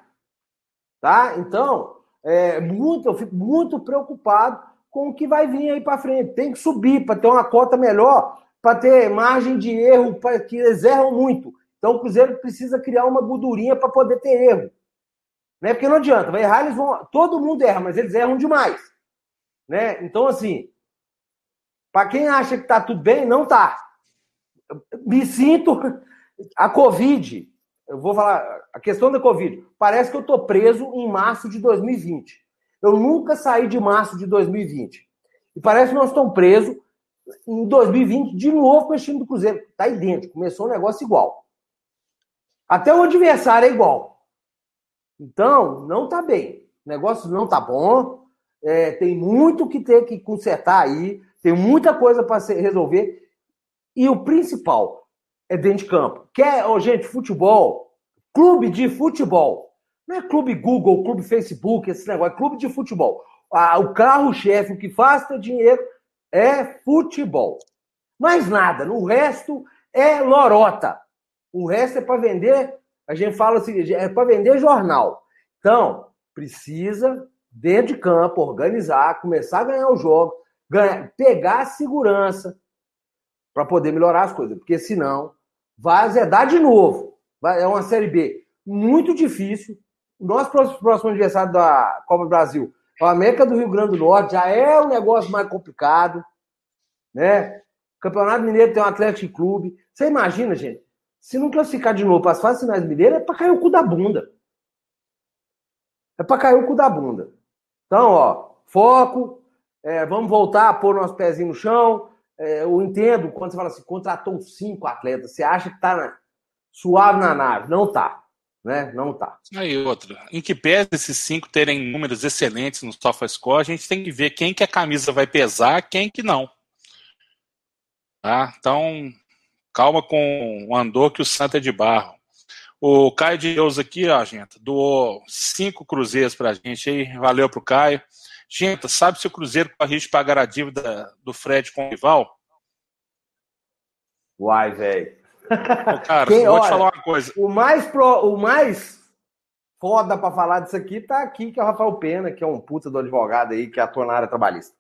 Tá? Então, é, muito, eu fico muito preocupado com o que vai vir aí para frente. Tem que subir para ter uma cota melhor, para ter margem de erro, para que eles erram muito. Então o Cruzeiro precisa criar uma gordurinha para poder ter erro. Né? Porque não adianta, vai errar, eles vão. Todo mundo erra, mas eles erram demais. Né? Então, assim, para quem acha que está tudo bem, não está. Me sinto. A Covid, eu vou falar, a questão da Covid, parece que eu estou preso em março de 2020. Eu nunca saí de março de 2020. E parece que nós estamos presos em 2020 de novo com o time do Cruzeiro. Está idêntico, começou um negócio igual. Até o adversário é igual. Então, não está bem. O negócio não está bom. É, tem muito que ter que consertar aí. Tem muita coisa para resolver. E o principal é dentro de campo. Quer, oh, gente, futebol, clube de futebol. Não é clube Google, clube Facebook, esse negócio, é clube de futebol. Ah, o carro-chefe, o que faz ter dinheiro é futebol. Mais nada. No resto é lorota. O resto é para vender. A gente fala assim, é para vender jornal. Então, precisa, dentro de campo, organizar, começar a ganhar o jogo, ganhar, pegar a segurança para poder melhorar as coisas. Porque senão vai azedar de novo. É uma Série B muito difícil. Nosso próximo adversário da Copa do Brasil, a América do Rio Grande do Norte, já é um negócio mais complicado. Né? Campeonato Mineiro tem um Atlético Clube. Você imagina, gente, se não classificar de novo para as fases finais mineiras, é para cair o cu da bunda. É para cair o cu da bunda. Então, ó, foco, é, vamos voltar a pôr nosso pezinho no chão. É, eu entendo quando você fala assim, contratou cinco atletas, você acha que tá suave na nave. Não tá. Né? Não tá. Aí outra. Em que pese esses cinco terem números excelentes no SofaScore, a gente tem que ver quem que a camisa vai pesar, quem que não. Tá? Então, calma com o andor que o Santa é de barro. O Caio de Deus aqui, ó, gente, doou cinco cruzeiros pra gente aí. Valeu pro Caio. Gente, sabe se o Cruzeiro corre de pagar a dívida do Fred com o rival? Uai, velho. Cara, Quem, vou olha, te falar uma coisa. O mais, pro, o mais foda pra falar disso aqui tá aqui, que é o Rafael Pena, que é um puta do advogado aí, que atua na área trabalhista.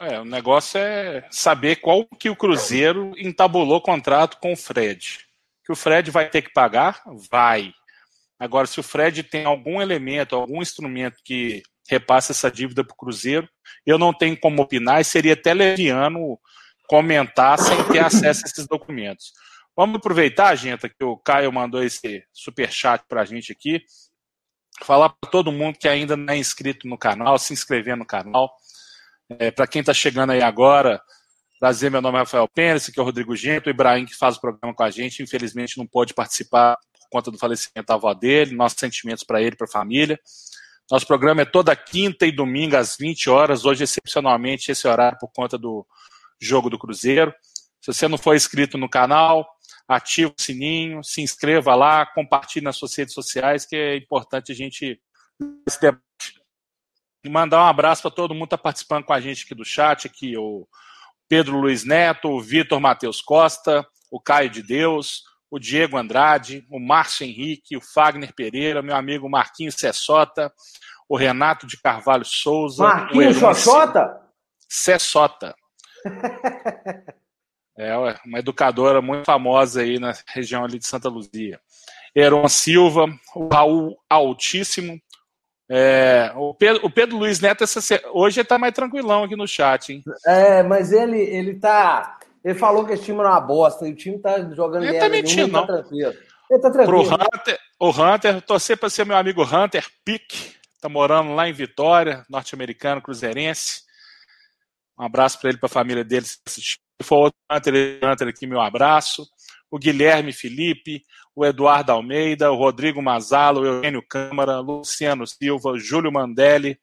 É, o negócio é saber qual que o Cruzeiro entabulou contrato com o Fred. Que o Fred vai ter que pagar? Vai. Agora, se o Fred tem algum elemento, algum instrumento que repasse essa dívida para o Cruzeiro, eu não tenho como opinar e seria até leviano comentar sem ter acesso a esses documentos. Vamos aproveitar, gente, que o Caio mandou esse super chat para a gente aqui. Falar para todo mundo que ainda não é inscrito no canal, se inscrever no canal. É, para quem está chegando aí agora, prazer, meu nome é Rafael Pérez, aqui é o Rodrigo Gento, o Ibrahim que faz o programa com a gente, infelizmente não pôde participar por conta do falecimento da avó dele, nossos sentimentos para ele e para a família. Nosso programa é toda quinta e domingo às 20 horas, hoje excepcionalmente esse horário por conta do jogo do Cruzeiro. Se você não for inscrito no canal, ative o sininho, se inscreva lá, compartilhe nas suas redes sociais, que é importante a gente esse debate. E mandar um abraço para todo mundo que está participando com a gente aqui do chat, aqui o Pedro Luiz Neto, o Vitor Matheus Costa, o Caio de Deus, o Diego Andrade, o Márcio Henrique, o Fagner Pereira, meu amigo Marquinhos Cessota, o Renato de Carvalho Souza. Marquinhos Xoxota? Cessota. é uma educadora muito famosa aí na região ali de Santa Luzia. Heron Silva, o Raul Altíssimo, é, o, Pedro, o, Pedro, Luiz Neto, essa, hoje ele tá mais tranquilão aqui no chat, hein? É, mas ele, ele tá. Ele falou que esse time era uma bosta e o time tá jogando Ele tá mentindo, tá não. Tá tranquilo. Ele tá tranquilo. Pro Hunter, o Hunter, torcer para ser meu amigo Hunter Pick, tá morando lá em Vitória, norte-americano, cruzeirense. Um abraço para ele, para a família dele. Se for outro Hunter, aqui, meu abraço. O Guilherme Felipe, o Eduardo Almeida, o Rodrigo Mazala, o Eugênio Câmara, Luciano Silva, Júlio Mandelli,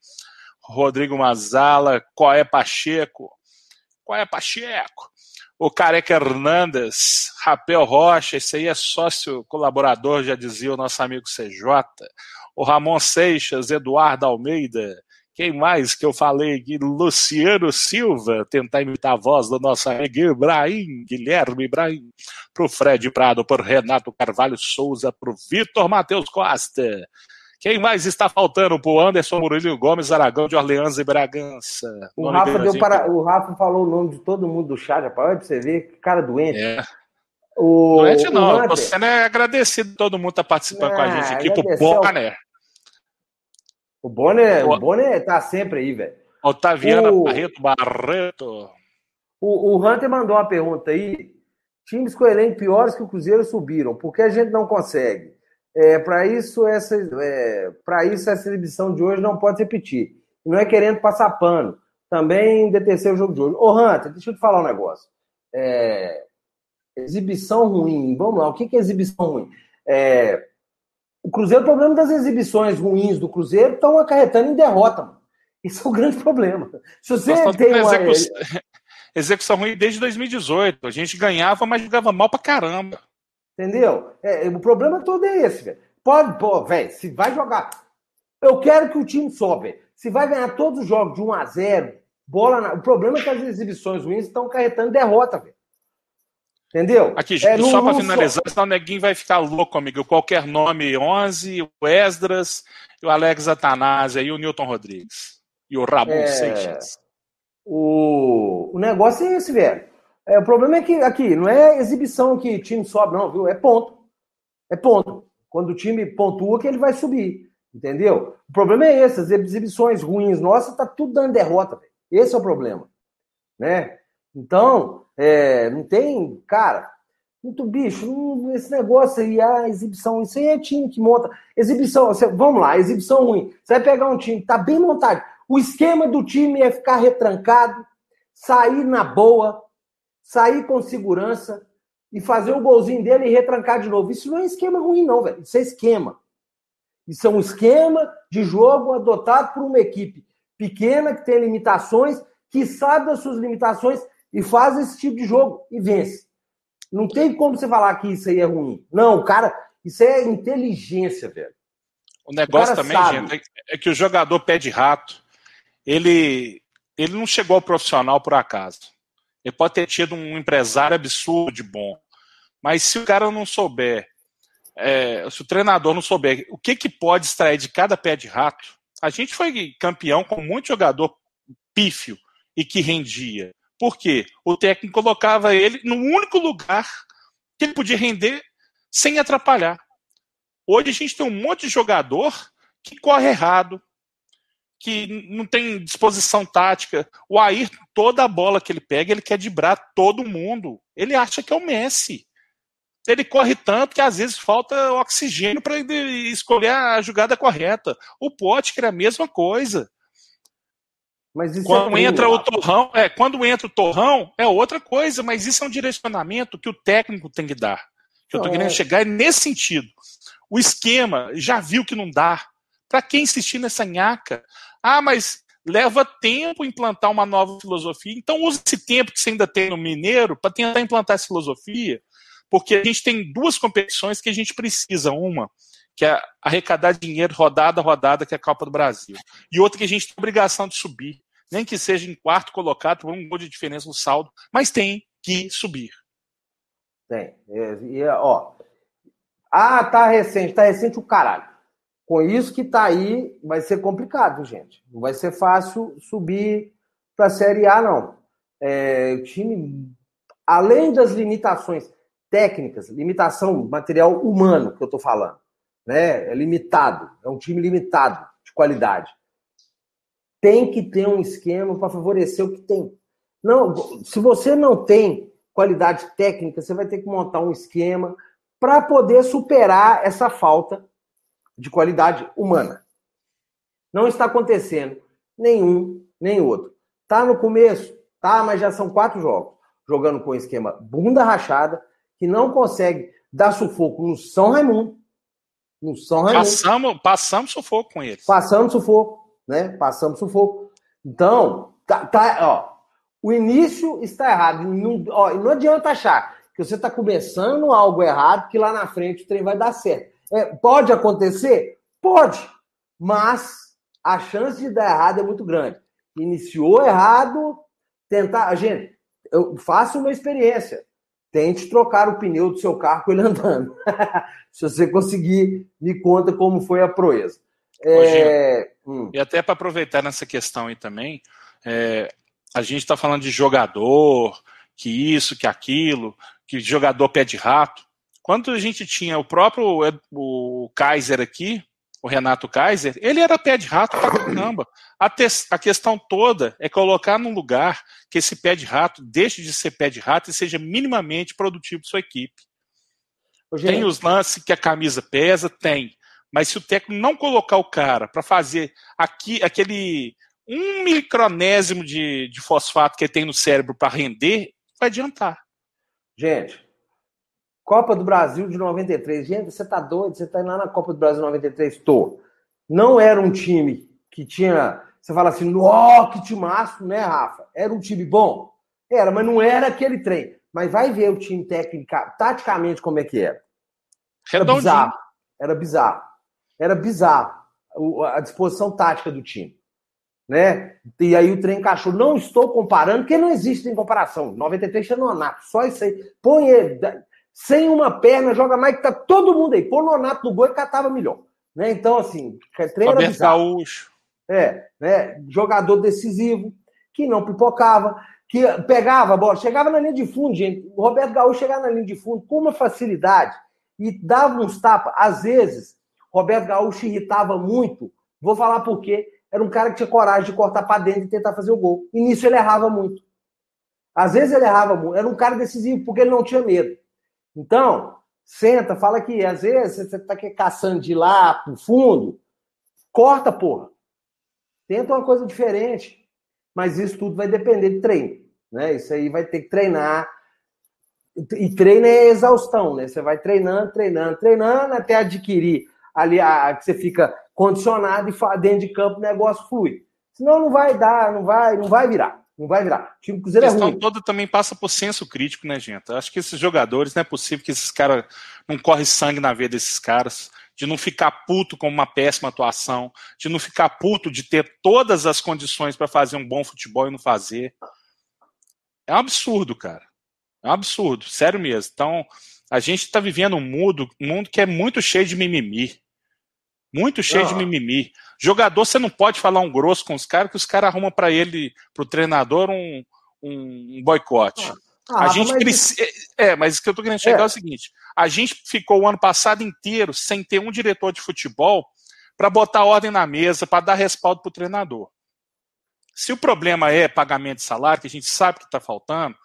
Rodrigo Mazala, Coé Pacheco, Coé Pacheco, o Careca Hernandes, Rapel Rocha, esse aí é sócio colaborador, já dizia o nosso amigo CJ, o Ramon Seixas, Eduardo Almeida, quem mais que eu falei aqui? Luciano Silva, tentar imitar a voz do nosso amigo Ibrahim, Guilherme Ibrahim, pro Fred Prado, por Renato Carvalho Souza, pro Vitor Matheus Costa. Quem mais está faltando pro Anderson Murilo Gomes Aragão de Orleans e Bragança? O Rafa, deu para... o Rafa falou o nome de todo mundo do chat, rapaz. Olha pra você ver, que cara doente. É. O, doente não, o você não é agradecido todo mundo tá participando ah, com a gente aqui pro Bonner. O Bonner, o... o Bonner tá sempre aí, velho. Otaviana o... Barreto Barreto. O, o Hunter mandou uma pergunta aí. Times com elenco piores que o Cruzeiro subiram. Por que a gente não consegue? É, para isso, essa, é, isso, essa exibição de hoje não pode repetir. Não é querendo passar pano. Também detecer o jogo de hoje. Ô, Hunter, deixa eu te falar um negócio. É, exibição ruim. Vamos lá, o que é exibição ruim? É, o Cruzeiro, o problema das exibições ruins do Cruzeiro estão acarretando em derrota, mano. Isso é o grande problema. Se você tem uma... execução, execução ruim desde 2018. A gente ganhava, mas jogava mal pra caramba. Entendeu? É, o problema todo é esse, velho. Pode, pô, velho, se vai jogar. Eu quero que o time sobe. Se vai ganhar todos os jogos de 1 a 0 bola na... O problema é que as exibições ruins estão carretando derrota, velho. Entendeu? Aqui, é, só para finalizar, só... senão o neguinho vai ficar louco amigo. Qualquer nome, 11, o Esdras, o Alex Atanásio e o Newton Rodrigues. E o Ramon é... Seixas. O... o negócio é esse, velho. É, o problema é que aqui não é exibição que time sobe, não, viu? É ponto. É ponto. Quando o time pontua, que ele vai subir. Entendeu? O problema é esse, as exibições ruins nossas, tá tudo dando derrota. Véio. Esse é o problema. Né? Então, é, não tem. Cara, muito bicho, não, esse negócio aí, a exibição, isso aí é time que monta. Exibição, você, vamos lá, exibição ruim. Você vai pegar um time tá bem montado. O esquema do time é ficar retrancado, sair na boa, sair com segurança e fazer o golzinho dele e retrancar de novo. Isso não é esquema ruim, não, velho. Isso é esquema. Isso é um esquema de jogo adotado por uma equipe pequena, que tem limitações, que sabe das suas limitações e faz esse tipo de jogo e vence. Não tem como você falar que isso aí é ruim. Não, cara, isso é inteligência, velho. O negócio o também, sabe. gente, é que o jogador pé de rato, ele, ele não chegou ao profissional por acaso. Ele pode ter tido um empresário absurdo de bom. Mas se o cara não souber, é, se o treinador não souber o que, que pode extrair de cada pé de rato, a gente foi campeão com muito jogador pífio e que rendia. Por quê? O técnico colocava ele no único lugar que ele podia render sem atrapalhar. Hoje a gente tem um monte de jogador que corre errado, que não tem disposição tática. O Ayrton, toda a bola que ele pega, ele quer dibrar todo mundo. Ele acha que é o Messi. Ele corre tanto que às vezes falta oxigênio para escolher a jogada correta. O Potker é a mesma coisa. Quando é entra o torrão, é, quando entra o torrão é outra coisa, mas isso é um direcionamento que o técnico tem que dar. Que eu estou querendo é. chegar nesse sentido. O esquema já viu que não dá. Para quem insistir nessa nhaca? Ah, mas leva tempo implantar uma nova filosofia. Então use esse tempo que você ainda tem no Mineiro para tentar implantar essa filosofia, porque a gente tem duas competições que a gente precisa. Uma, que é arrecadar dinheiro rodada a rodada, que é a Copa do Brasil. E outra que a gente tem obrigação de subir. Nem que seja em quarto colocado, por um gol de diferença no saldo, mas tem que subir. Tem. E, ó. Ah, tá recente. Tá recente o caralho. Com isso que está aí, vai ser complicado, gente. Não vai ser fácil subir para a Série A, não. É, o time, além das limitações técnicas, limitação material humano que eu estou falando, né? É limitado, é um time limitado de qualidade. Tem que ter um esquema para favorecer o que tem. Não, se você não tem qualidade técnica, você vai ter que montar um esquema para poder superar essa falta de qualidade humana. Não está acontecendo nenhum nem outro. Tá no começo, tá, mas já são quatro jogos jogando com esquema bunda rachada que não consegue dar sufoco no São Raimundo. No São Raimundo. Passamos, passamos sufoco com eles. Passamos sufoco, né? Passamos sufoco. Então, tá, tá ó, o início está errado. Não, ó, não adianta achar que você está começando algo errado, que lá na frente o trem vai dar certo. É, pode acontecer? Pode, mas a chance de dar errado é muito grande. Iniciou errado, tentar. Gente, eu faço uma experiência. Tente trocar o pneu do seu carro com ele andando. Se você conseguir, me conta como foi a proeza. É... Hum. E até para aproveitar nessa questão aí também, é, a gente está falando de jogador, que isso, que aquilo, que jogador pé de rato. Quando a gente tinha o próprio o Kaiser aqui, o Renato Kaiser, ele era pé de rato pra caramba. A, a questão toda é colocar num lugar que esse pé de rato deixe de ser pé de rato e seja minimamente produtivo para sua equipe. Tem os lances que a camisa pesa? Tem. Mas se o técnico não colocar o cara para fazer aqui aquele um micronésimo de, de fosfato que ele tem no cérebro para render, vai adiantar. Gente, Copa do Brasil de 93. Gente, você tá doido? Você tá indo lá na Copa do Brasil 93? Tô. Não era um time que tinha. Você fala assim, ó, que timaço, né, Rafa? Era um time bom? Era, mas não era aquele trem. Mas vai ver o time técnico, taticamente, como é que era. Era bizarro. Era bizarro. Era bizarro a disposição tática do time. Né? E aí o trem encaixou. Não estou comparando, porque não existe em comparação. 93 tinha Nonato, só isso aí. Põe ele, sem uma perna, joga mais que tá todo mundo aí. Pô Nonato no gol e catava melhor. Né? Então, assim, treino Gaúcho. É, né? Jogador decisivo, que não pipocava, que pegava a bola, chegava na linha de fundo, gente. O Roberto Gaúcho chegava na linha de fundo com uma facilidade e dava uns tapas. Às vezes, Roberto Gaúcho irritava muito. Vou falar por quê. Era um cara que tinha coragem de cortar para dentro e tentar fazer o gol. E nisso ele errava muito. Às vezes ele errava muito. Era um cara decisivo porque ele não tinha medo. Então, senta, fala que às vezes você está caçando de lá pro fundo, corta, porra. Tenta uma coisa diferente. Mas isso tudo vai depender de treino. Né? Isso aí vai ter que treinar. E treino é exaustão, né? Você vai treinando, treinando, treinando até adquirir ali a, que você fica condicionado e dentro de campo o negócio flui. Senão não vai dar, não vai, não vai virar. Não vai virar. O time Cruzeiro a questão é ruim. toda também passa por senso crítico, né, gente? Acho que esses jogadores, não é possível que esses caras não corre sangue na veia desses caras, de não ficar puto com uma péssima atuação, de não ficar puto de ter todas as condições para fazer um bom futebol e não fazer. É um absurdo, cara. É um absurdo, sério mesmo. Então, a gente está vivendo um mundo, um mundo que é muito cheio de mimimi. Muito cheio de mimimi. Jogador, você não pode falar um grosso com os caras, que os caras arrumam para ele, para o treinador, um, um, boicote. Ah, a gente precisa. É, mas o que eu tô querendo chegar é. é. o seguinte: a gente ficou o ano passado inteiro sem ter um diretor de futebol para botar ordem na mesa, para dar respaldo para o treinador. Se o problema é pagamento de salário, que a gente sabe que está faltando,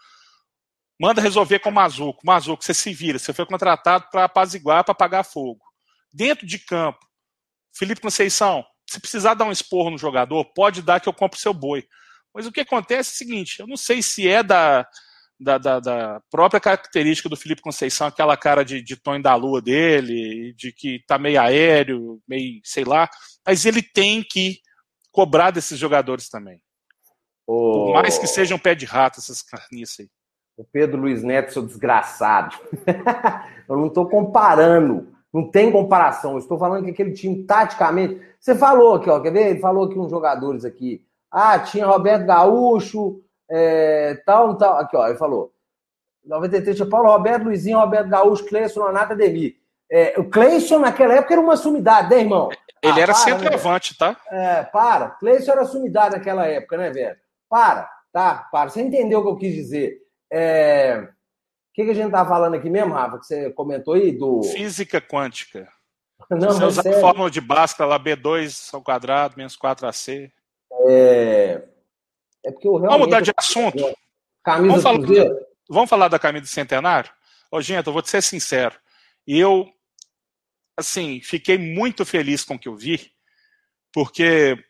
manda resolver com o Mazuco. Mazuco, você se vira, você foi contratado para apaziguar, para pagar fogo. Dentro de campo, Felipe Conceição, se precisar dar um esporro no jogador, pode dar que eu compro seu boi. Mas o que acontece é o seguinte: eu não sei se é da, da, da, da própria característica do Felipe Conceição, aquela cara de, de Tonho da Lua dele, de que tá meio aéreo, meio sei lá, mas ele tem que cobrar desses jogadores também. Oh. Por mais que sejam pé de rato essas carniças aí. O Pedro Luiz Neto, seu desgraçado. eu não estou comparando não tem comparação. Eu estou falando que aquele time, taticamente. Você falou aqui, ó, quer ver? Ele falou aqui uns jogadores aqui. Ah, tinha Roberto Gaúcho, é, tal, tal. Aqui, ó, ele falou. 93 tinha Paulo Roberto, Luizinho, Roberto Gaúcho, Cleison, Nonato, Ademir. É, o Cleison, naquela época, era uma sumidade, né, irmão? Ele ah, era para, centroavante, né? tá? É, para. Cleison era sumidade naquela época, né, velho? Para, tá? Para. Você entendeu o que eu quis dizer. É que, que a gente tá falando aqui mesmo, Rafa, que você comentou aí? Do... Física quântica. Não, você usa a fórmula de Bhaskara lá, B2 ao quadrado, menos 4AC. É... é porque eu realmente... Vamos mudar de assunto. Camisa vamos falar, vamos falar da camisa do centenário? Ô, gente, eu vou te ser sincero. E eu, assim, fiquei muito feliz com o que eu vi, porque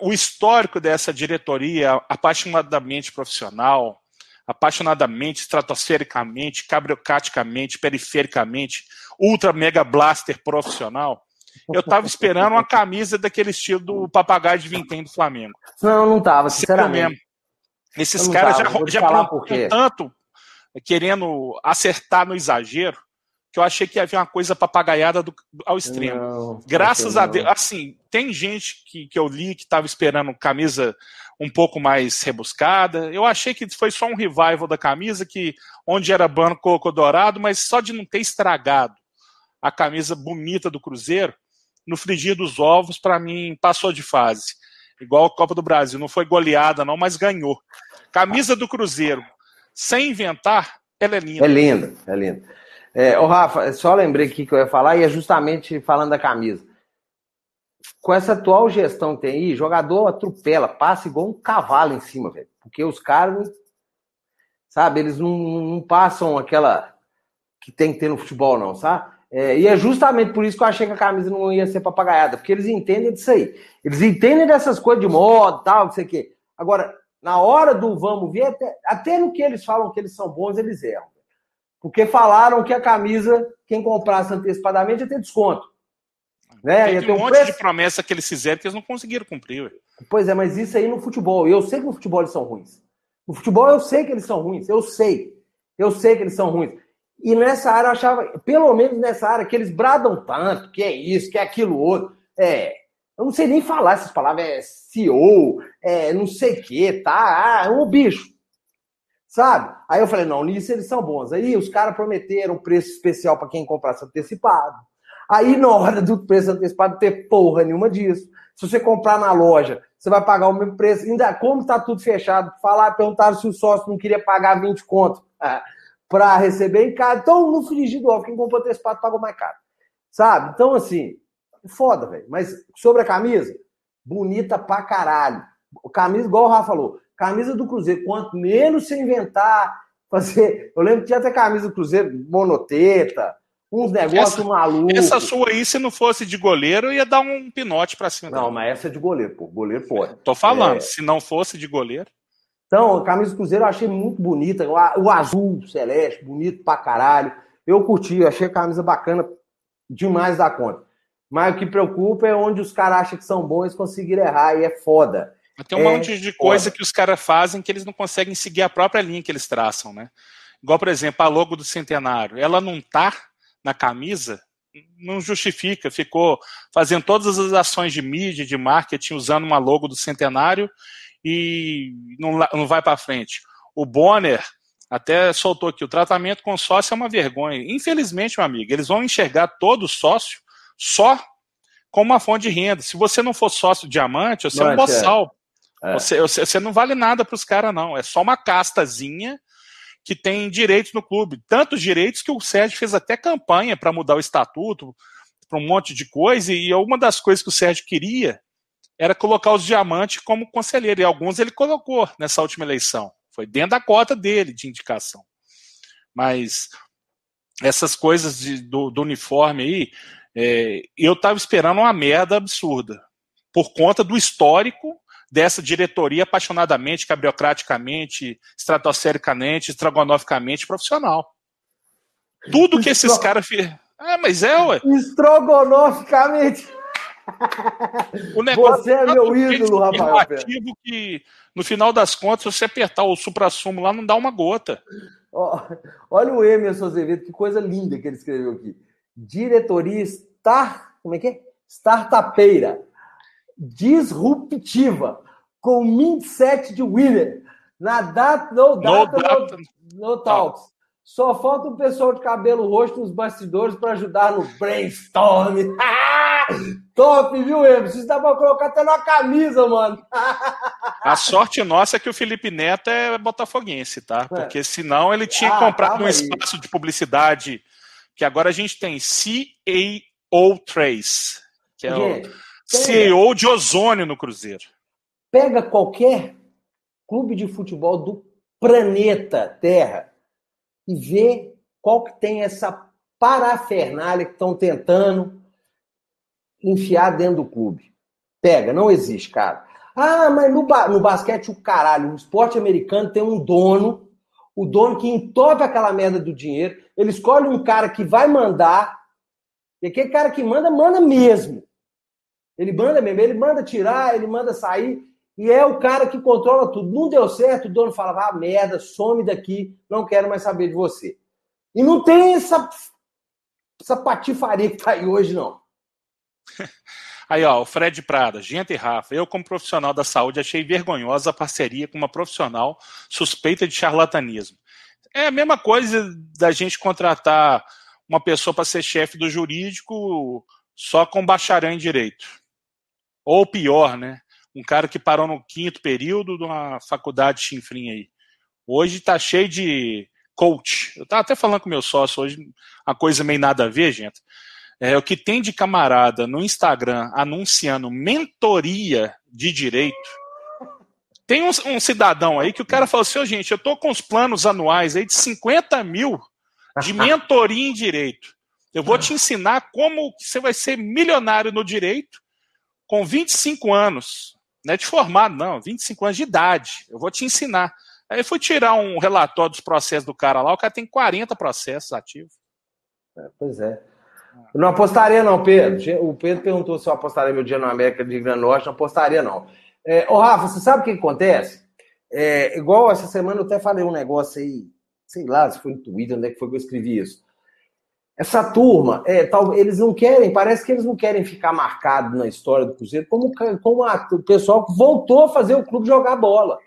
o histórico dessa diretoria apaixonadamente profissional, apaixonadamente, estratosfericamente, cabriocaticamente, perifericamente, ultra mega blaster profissional, eu tava esperando uma camisa daquele estilo do papagaio de vintém do Flamengo. Não, não tava, sinceramente. Mesmo. Esses caras já, já tanto querendo acertar no exagero que eu achei que havia uma coisa papagaiada do, ao extremo. Não, Graças a Deus, assim, tem gente que, que eu li que estava esperando camisa um pouco mais rebuscada. Eu achei que foi só um revival da camisa, que onde era banco coco dourado, mas só de não ter estragado a camisa bonita do Cruzeiro, no frigir dos ovos, para mim, passou de fase. Igual a Copa do Brasil, não foi goleada, não, mas ganhou. Camisa do Cruzeiro, sem inventar, ela é linda. É linda, é linda. É, ô Rafa, só lembrei aqui que eu ia falar, e é justamente falando da camisa. Com essa atual gestão que tem aí, jogador atropela, passa igual um cavalo em cima, velho. Porque os caras, sabe, eles não, não passam aquela que tem que ter no futebol, não, sabe? É, e é justamente por isso que eu achei que a camisa não ia ser papagaiada, porque eles entendem disso aí. Eles entendem dessas coisas de moda tal, não sei o quê. Agora, na hora do vamos ver, até, até no que eles falam que eles são bons, eles erram. Porque falaram que a camisa, quem comprasse antecipadamente ia ter desconto. Né? Ter um, um monte preço... de promessa que eles fizeram que eles não conseguiram cumprir. Ué. Pois é, mas isso aí no futebol. Eu sei que no futebol eles são ruins. No futebol eu sei que eles são ruins. Eu sei. Eu sei que eles são ruins. E nessa área eu achava, pelo menos nessa área, que eles bradam tanto, que é isso, que é aquilo outro. É, eu não sei nem falar essas palavras, é CEO, é não sei o que, tá? Ah, é um bicho. Sabe? Aí eu falei, não, nisso eles são bons. Aí os caras prometeram preço especial para quem comprasse antecipado. Aí na hora do preço antecipado ter porra nenhuma disso. Se você comprar na loja, você vai pagar o mesmo preço. Ainda como está tudo fechado, falar, perguntaram se o sócio não queria pagar 20 conto. Ah, para receber em casa. Então, no frigido quem comprou antecipado pagou mais caro. Sabe? Então, assim, foda, velho. Mas sobre a camisa, bonita pra caralho. Camisa, igual o Rafa falou, camisa do Cruzeiro, quanto menos você inventar, fazer. Eu lembro que tinha até camisa do Cruzeiro, monoteta, uns negócios malucos. Essa sua aí, se não fosse de goleiro, ia dar um pinote pra cima. Não, dela. mas essa é de goleiro, pô. Goleiro pode. Tô falando, é... se não fosse de goleiro. Então, a camisa do Cruzeiro eu achei muito bonita. O azul celeste, bonito pra caralho. Eu curti, achei a camisa bacana demais da conta. Mas o que preocupa é onde os caras acham que são bons conseguir errar e é foda. Tem um é monte de coisa foda. que os caras fazem que eles não conseguem seguir a própria linha que eles traçam, né? Igual, por exemplo, a logo do centenário. Ela não tá na camisa, não justifica. Ficou fazendo todas as ações de mídia, de marketing, usando uma logo do centenário e não, não vai para frente. O Bonner até soltou aqui: o tratamento com sócio é uma vergonha. Infelizmente, meu amigo, eles vão enxergar todo sócio só como uma fonte de renda. Se você não for sócio diamante, você é um boçal. É. Você, você não vale nada para os caras, não. É só uma castazinha que tem direitos no clube. Tantos direitos que o Sérgio fez até campanha para mudar o estatuto, para um monte de coisa, e uma das coisas que o Sérgio queria era colocar os diamantes como conselheiro. E alguns ele colocou nessa última eleição. Foi dentro da cota dele de indicação. Mas essas coisas de, do, do, uniforme aí, é, eu estava esperando uma merda absurda. Por conta do histórico dessa diretoria apaixonadamente, cabriocraticamente, estratosfericamente, estrogonoficamente profissional. Tudo que esses caras fizeram. Ah, mas é, ué. Estrogonoficamente. O negócio você é meu ídolo, Rafael. que, no final das contas, se você apertar o supra-sumo lá, não dá uma gota. Olha o Emerson Azevedo, que coisa linda que ele escreveu aqui. Diretoria Star, como é que é? Startupeira. Disruptiva. Com mindset de winner. Na data, no data, no, data, no, no talks. Só falta o pessoal de cabelo roxo nos bastidores para ajudar no brainstorm. Top, viu, Emerson? Isso dá pra colocar até na camisa, mano. A sorte nossa é que o Felipe Neto é botafoguense, tá? É. Porque senão ele tinha ah, comprado um espaço de publicidade que agora a gente tem CAO Trace, que é gente, o CEO de ozônio no Cruzeiro. Pega qualquer clube de futebol do planeta Terra e vê qual que tem essa parafernália que estão tentando enfiar dentro do clube. Pega, não existe, cara. Ah, mas no, ba no basquete, o caralho, o esporte americano tem um dono, o dono que entope aquela merda do dinheiro, ele escolhe um cara que vai mandar, e aquele cara que manda, manda mesmo. Ele manda mesmo, ele manda tirar, ele manda sair, e é o cara que controla tudo. Não deu certo, o dono fala, ah, merda, some daqui, não quero mais saber de você. E não tem essa, essa patifaria que tá aí hoje, não. Aí, ó, o Fred Prada, gente e Rafa, eu como profissional da saúde achei vergonhosa a parceria com uma profissional suspeita de charlatanismo. É a mesma coisa da gente contratar uma pessoa para ser chefe do jurídico só com bacharel em direito. Ou pior, né? Um cara que parou no quinto período de uma faculdade chinfrim aí. Hoje tá cheio de coach. Eu tava até falando com meu sócio hoje, uma coisa meio nada a ver, gente. É, o que tem de camarada no Instagram anunciando mentoria de direito. Tem um, um cidadão aí que o cara falou assim: oh, gente, eu tô com os planos anuais aí de 50 mil de mentoria em direito. Eu vou te ensinar como você vai ser milionário no direito com 25 anos. Não é de formado, não, 25 anos de idade. Eu vou te ensinar. Aí fui tirar um relatório dos processos do cara lá, o cara tem 40 processos ativos. É, pois é. não apostaria, não, Pedro. O Pedro perguntou se eu apostaria meu dia na América de Grande Norte. Não apostaria, não. É, ô, Rafa, você sabe o que acontece? É, igual essa semana eu até falei um negócio aí, sei lá se foi no Twitter, onde é que foi que eu escrevi isso. Essa turma, é, tal, eles não querem, parece que eles não querem ficar marcados na história do Cruzeiro como, como a, o pessoal que voltou a fazer o clube jogar bola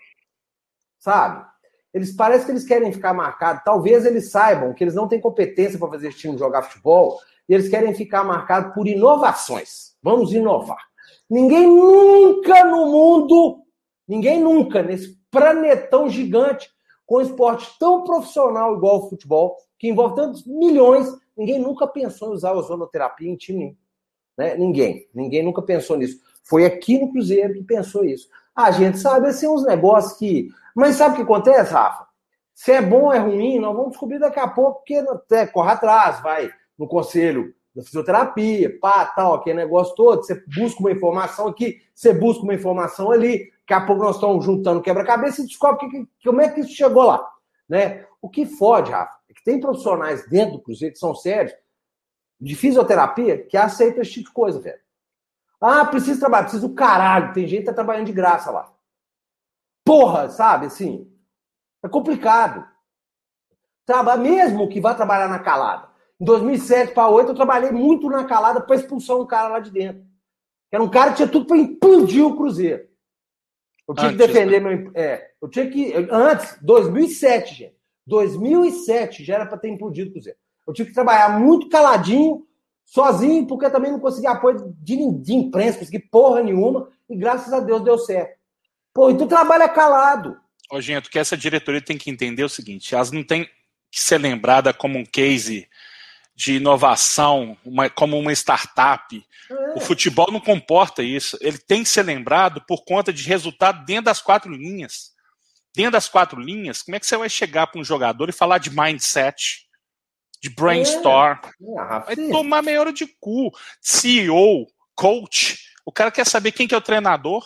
sabe? Eles parece que eles querem ficar marcados. Talvez eles saibam que eles não têm competência para fazer esse time jogar futebol e eles querem ficar marcados por inovações. Vamos inovar. Ninguém nunca no mundo, ninguém nunca nesse planetão gigante com um esporte tão profissional igual o futebol, que envolve tantos milhões, ninguém nunca pensou em usar ozonoterapia em time Né? Ninguém. Ninguém nunca pensou nisso. Foi aqui no Cruzeiro que pensou isso. A gente sabe, assim, uns negócios que mas sabe o que acontece, Rafa? Se é bom ou é ruim, nós vamos descobrir daqui a pouco, porque até corre atrás, vai no conselho da fisioterapia, pá, tal, aquele negócio todo. Você busca uma informação aqui, você busca uma informação ali. Daqui a pouco nós estamos juntando quebra-cabeça e descobre que, que, como é que isso chegou lá. Né? O que fode, Rafa, é que tem profissionais dentro do Cruzeiro que são sérios, de fisioterapia, que aceitam esse tipo de coisa, velho. Ah, preciso trabalhar, preciso do caralho. Tem gente que tá trabalhando de graça lá. Porra, sabe assim? É complicado. Traba, mesmo que vá trabalhar na calada. Em 2007 para 2008 eu trabalhei muito na calada para expulsar um cara lá de dentro. Era um cara que tinha tudo para implodir o Cruzeiro. Eu tinha antes, que defender né? meu. É, eu tinha que. Antes, 2007, gente. 2007 já era para ter implodido o Cruzeiro. Eu tive que trabalhar muito caladinho, sozinho, porque também não conseguia apoio de, de imprensa, consegui porra nenhuma, e graças a Deus deu certo. Pô, e tu trabalha calado. Ô, gente, que essa diretoria tem que entender é o seguinte: elas não têm que ser lembrada como um case de inovação, uma, como uma startup. É. O futebol não comporta isso. Ele tem que ser lembrado por conta de resultado dentro das quatro linhas. Dentro das quatro linhas, como é que você vai chegar para um jogador e falar de mindset, de brainstorm? É. É, vai tomar meia hora de cu. CEO, coach, o cara quer saber quem que é o treinador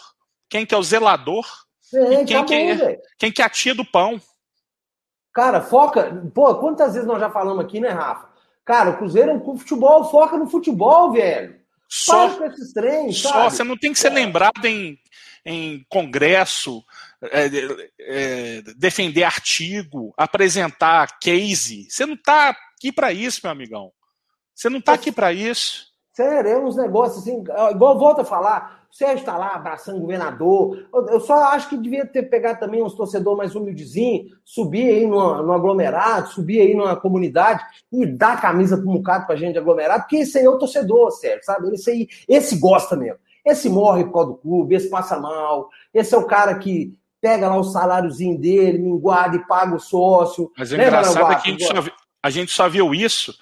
quem que é o zelador é, e quem, que é, quem que é a tia do pão. Cara, foca. Pô, quantas vezes nós já falamos aqui, né, Rafa? Cara, o Cruzeiro é um futebol, foca no futebol, velho. Só com esses treinos, só, sabe? Você não tem que ser lembrado em, em congresso, é, é, defender artigo, apresentar case. Você não está aqui para isso, meu amigão. Você não está aqui para isso. Sério, é uns negócios assim, igual volta a falar, o Sérgio está lá abraçando o governador. Eu só acho que devia ter pegado também uns torcedores mais humildezinhos, subir aí no, aglomerado, subir aí numa comunidade e dar a camisa para um bocado para gente aglomerar, porque esse aí é o torcedor, Sérgio, sabe? Esse aí, esse gosta mesmo. Esse morre por causa do clube, esse passa mal, esse é o cara que pega lá o saláriozinho dele, me guarda e paga o sócio. Mas é engraçado é que a gente, só, a gente só viu isso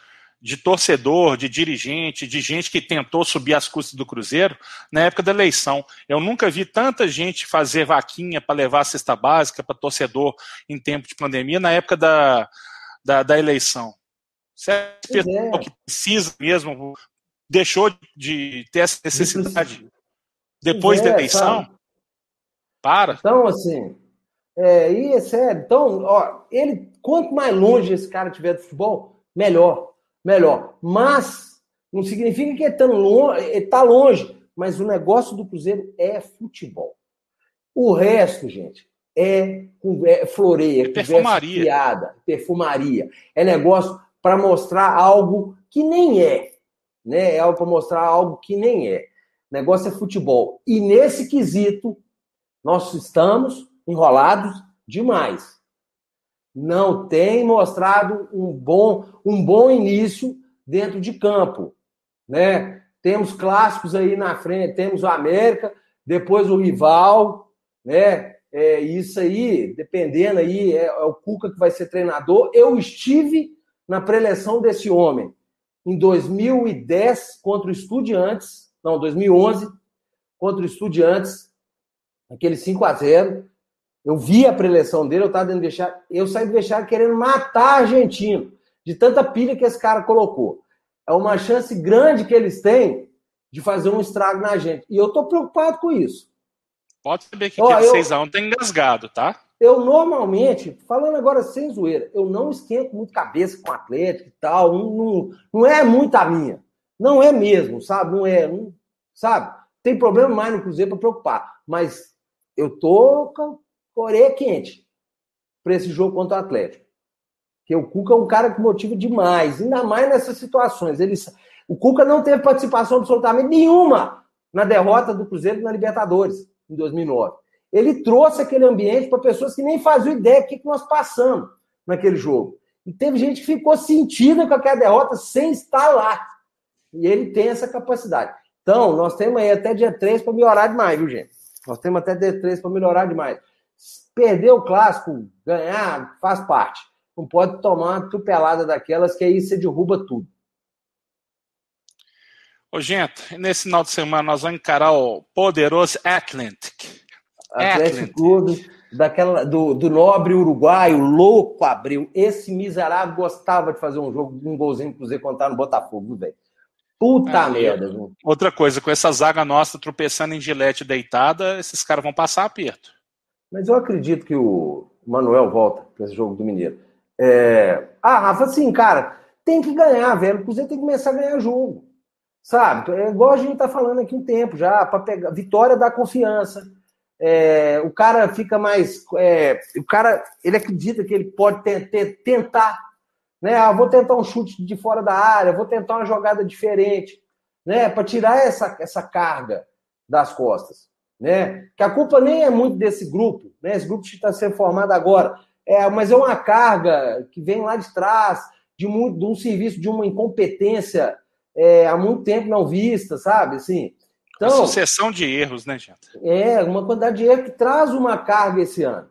de torcedor, de dirigente, de gente que tentou subir as custas do Cruzeiro na época da eleição. Eu nunca vi tanta gente fazer vaquinha para levar a cesta básica para torcedor em tempo de pandemia na época da, da, da eleição. Certo? É. que precisa mesmo, deixou de ter essa necessidade depois é, da eleição. Sabe? Para. Então, assim, é, e é sério. Então, ó, ele, quanto mais longe esse cara tiver do futebol, melhor melhor. Mas não significa que é tão longe, está longe, mas o negócio do Cruzeiro é futebol. O resto, gente, é, é floreia, é perfumaria. Piada, perfumaria. É negócio para mostrar algo que nem é. Né? É algo para mostrar algo que nem é. O negócio é futebol. E nesse quesito, nós estamos enrolados demais não tem mostrado um bom, um bom início dentro de campo, né? Temos clássicos aí na frente, temos o América, depois o rival, né? É, isso aí, dependendo aí, é, é, o Cuca que vai ser treinador. Eu estive na preleção desse homem em 2010 contra o Estudiantes, não, 2011 contra o Estudiantes, aquele 5 a 0 Eu vi a preleção dele, eu estava dentro do vestiário, eu saí do vestiário querendo matar argentino, de tanta pilha que esse cara colocou. É uma chance grande que eles têm de fazer um estrago na gente. E eu estou preocupado com isso. Pode saber que aquele 6x1 tá engasgado, tá? Eu normalmente, falando agora sem zoeira, eu não esquento muito cabeça com Atlético e tal. Não, não, não é muito a minha. Não é mesmo, sabe? Não é. Não, sabe? Tem problema mais no Cruzeiro para preocupar. Mas eu tô com a orelha quente para esse jogo contra o Atlético. Porque o Cuca é um cara que motiva demais, ainda mais nessas situações. Ele, o Cuca não teve participação absolutamente nenhuma na derrota do Cruzeiro na Libertadores em 2009. Ele trouxe aquele ambiente para pessoas que nem faziam ideia do que, que nós passamos naquele jogo. E teve gente que ficou sentida com aquela derrota sem estar lá. E ele tem essa capacidade. Então, nós temos aí até dia 3 para melhorar demais, viu, gente? Nós temos até dia 3 para melhorar demais. Perder o clássico, ganhar, faz parte. Não pode tomar uma tupelada daquelas que aí você derruba tudo. Ô, gente, nesse final de semana nós vamos encarar o poderoso Atlantic. Atlético Clube, daquela, do, do nobre uruguaio, louco abriu. Esse miserável gostava de fazer um jogo, um golzinho pro Zé contar no Botafogo, velho. Puta ah, merda. Outra coisa, com essa zaga nossa tropeçando em gilete deitada, esses caras vão passar aperto. Mas eu acredito que o Manuel volta para esse jogo do Mineiro. É... Ah, Rafa, assim, cara, tem que ganhar, velho. O Cruzeiro tem que começar a ganhar jogo. Sabe? É igual a gente tá falando aqui um tempo já, para pegar. Vitória dá confiança. É... o cara fica mais. É... o cara, ele acredita que ele pode ter, ter, tentar né? Ah, vou tentar um chute de fora da área, vou tentar uma jogada diferente, né? Para tirar essa, essa carga das costas, né? Que a culpa nem é muito desse grupo, né? Esse grupo está sendo formado agora, é, mas é uma carga que vem lá de trás de, muito, de um serviço, de uma incompetência é, há muito tempo não vista, sabe? Assim, então, uma sucessão de erros, né, gente? É, uma quantidade de erros que traz uma carga esse ano,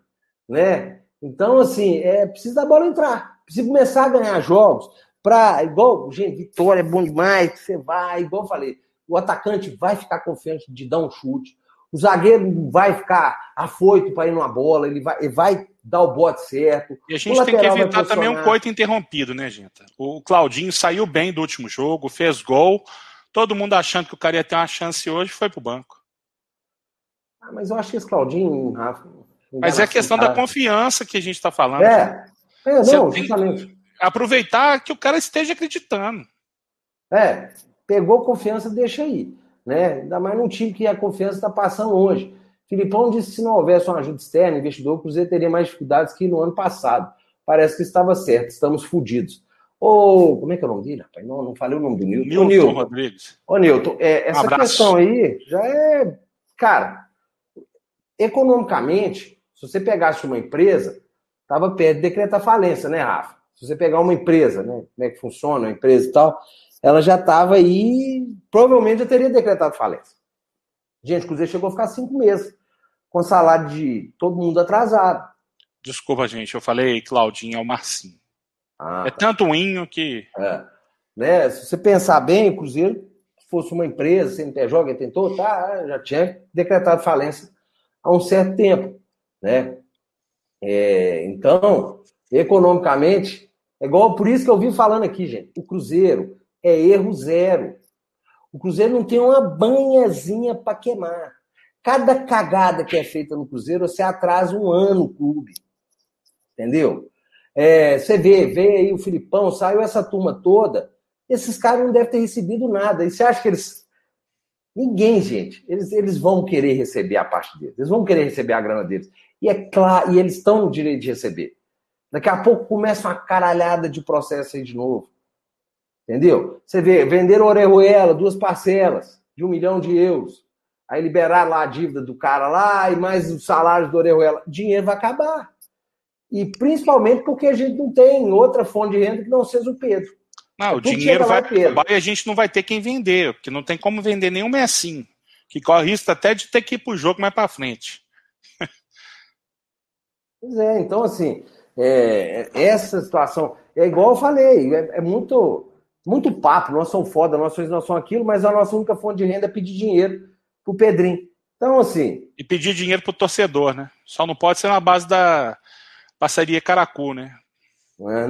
né? Então, assim, é preciso da bola entrar. Precisa começar a ganhar jogos para, igual, gente, vitória é bom demais, você vai, igual eu falei, o atacante vai ficar confiante de dar um chute, o zagueiro não vai ficar afoito para ir numa bola, ele vai, ele vai dar o bote certo. E a gente tem que evitar também um coito interrompido, né, gente? O Claudinho saiu bem do último jogo, fez gol, todo mundo achando que o cara ia ter uma chance hoje, foi pro banco. Ah, mas eu acho que esse Claudinho, Rafa. Mas é a questão da confiança que a gente está falando. É, é, não, justamente. Aproveitar que o cara esteja acreditando. É, pegou confiança, deixa aí. Né? Ainda mais num time que a confiança está passando hoje. Filipão disse que se não houvesse uma ajuda externa, investidor, o Cruzeiro teria mais dificuldades que no ano passado. Parece que estava certo, estamos fodidos. Ô, como é que é o nome dele, rapaz? Não, não falei o nome do Nilton. Nilton, Nilton. Rodrigues. Ô, Nilton, é, essa um questão aí já é. Cara, economicamente, se você pegasse uma empresa, estava perto de decretar falência, né, Rafa? Se você pegar uma empresa, né, como é que funciona a empresa e tal, ela já estava aí, provavelmente já teria decretado falência. Gente, o Cruzeiro chegou a ficar cinco meses com salário de todo mundo atrasado. Desculpa, gente, eu falei Claudinho, é o Marcinho. Ah, é tá. tanto inho que. É. Né? Se você pensar bem, o Cruzeiro, se fosse uma empresa, CNPJ, tentou, tá, já tinha decretado falência há um certo tempo. Né? É, então, economicamente, é igual por isso que eu vim falando aqui, gente. O Cruzeiro é erro zero. O Cruzeiro não tem uma banhazinha para queimar. Cada cagada que é feita no Cruzeiro, você atrasa um ano o clube. Entendeu? É, você vê, vê aí o Filipão, saiu essa turma toda. Esses caras não devem ter recebido nada. E você acha que eles. Ninguém, gente. Eles, eles vão querer receber a parte deles. Eles vão querer receber a grana deles. E é claro, e eles estão no direito de receber. Daqui a pouco começa uma caralhada de processo aí de novo. Entendeu? Você vê, venderam Orejuela, duas parcelas de um milhão de euros. Aí liberaram lá a dívida do cara lá e mais os salários do Orejuela. Dinheiro vai acabar. E principalmente porque a gente não tem outra fonte de renda que não seja o Pedro. Não, o dinheiro vai acabar e a gente não vai ter quem vender, porque não tem como vender nenhum Messinho, que corre risco até de ter que ir pro jogo mais para frente. Pois é, então assim, é, essa situação, é igual eu falei, é, é, muito muito papo, nós somos foda, nós somos, nós somos aquilo, mas a nossa única fonte de renda é pedir dinheiro pro Pedrinho. Então, assim. E pedir dinheiro pro torcedor, né? Só não pode ser na base da parceria Caracu, né? É,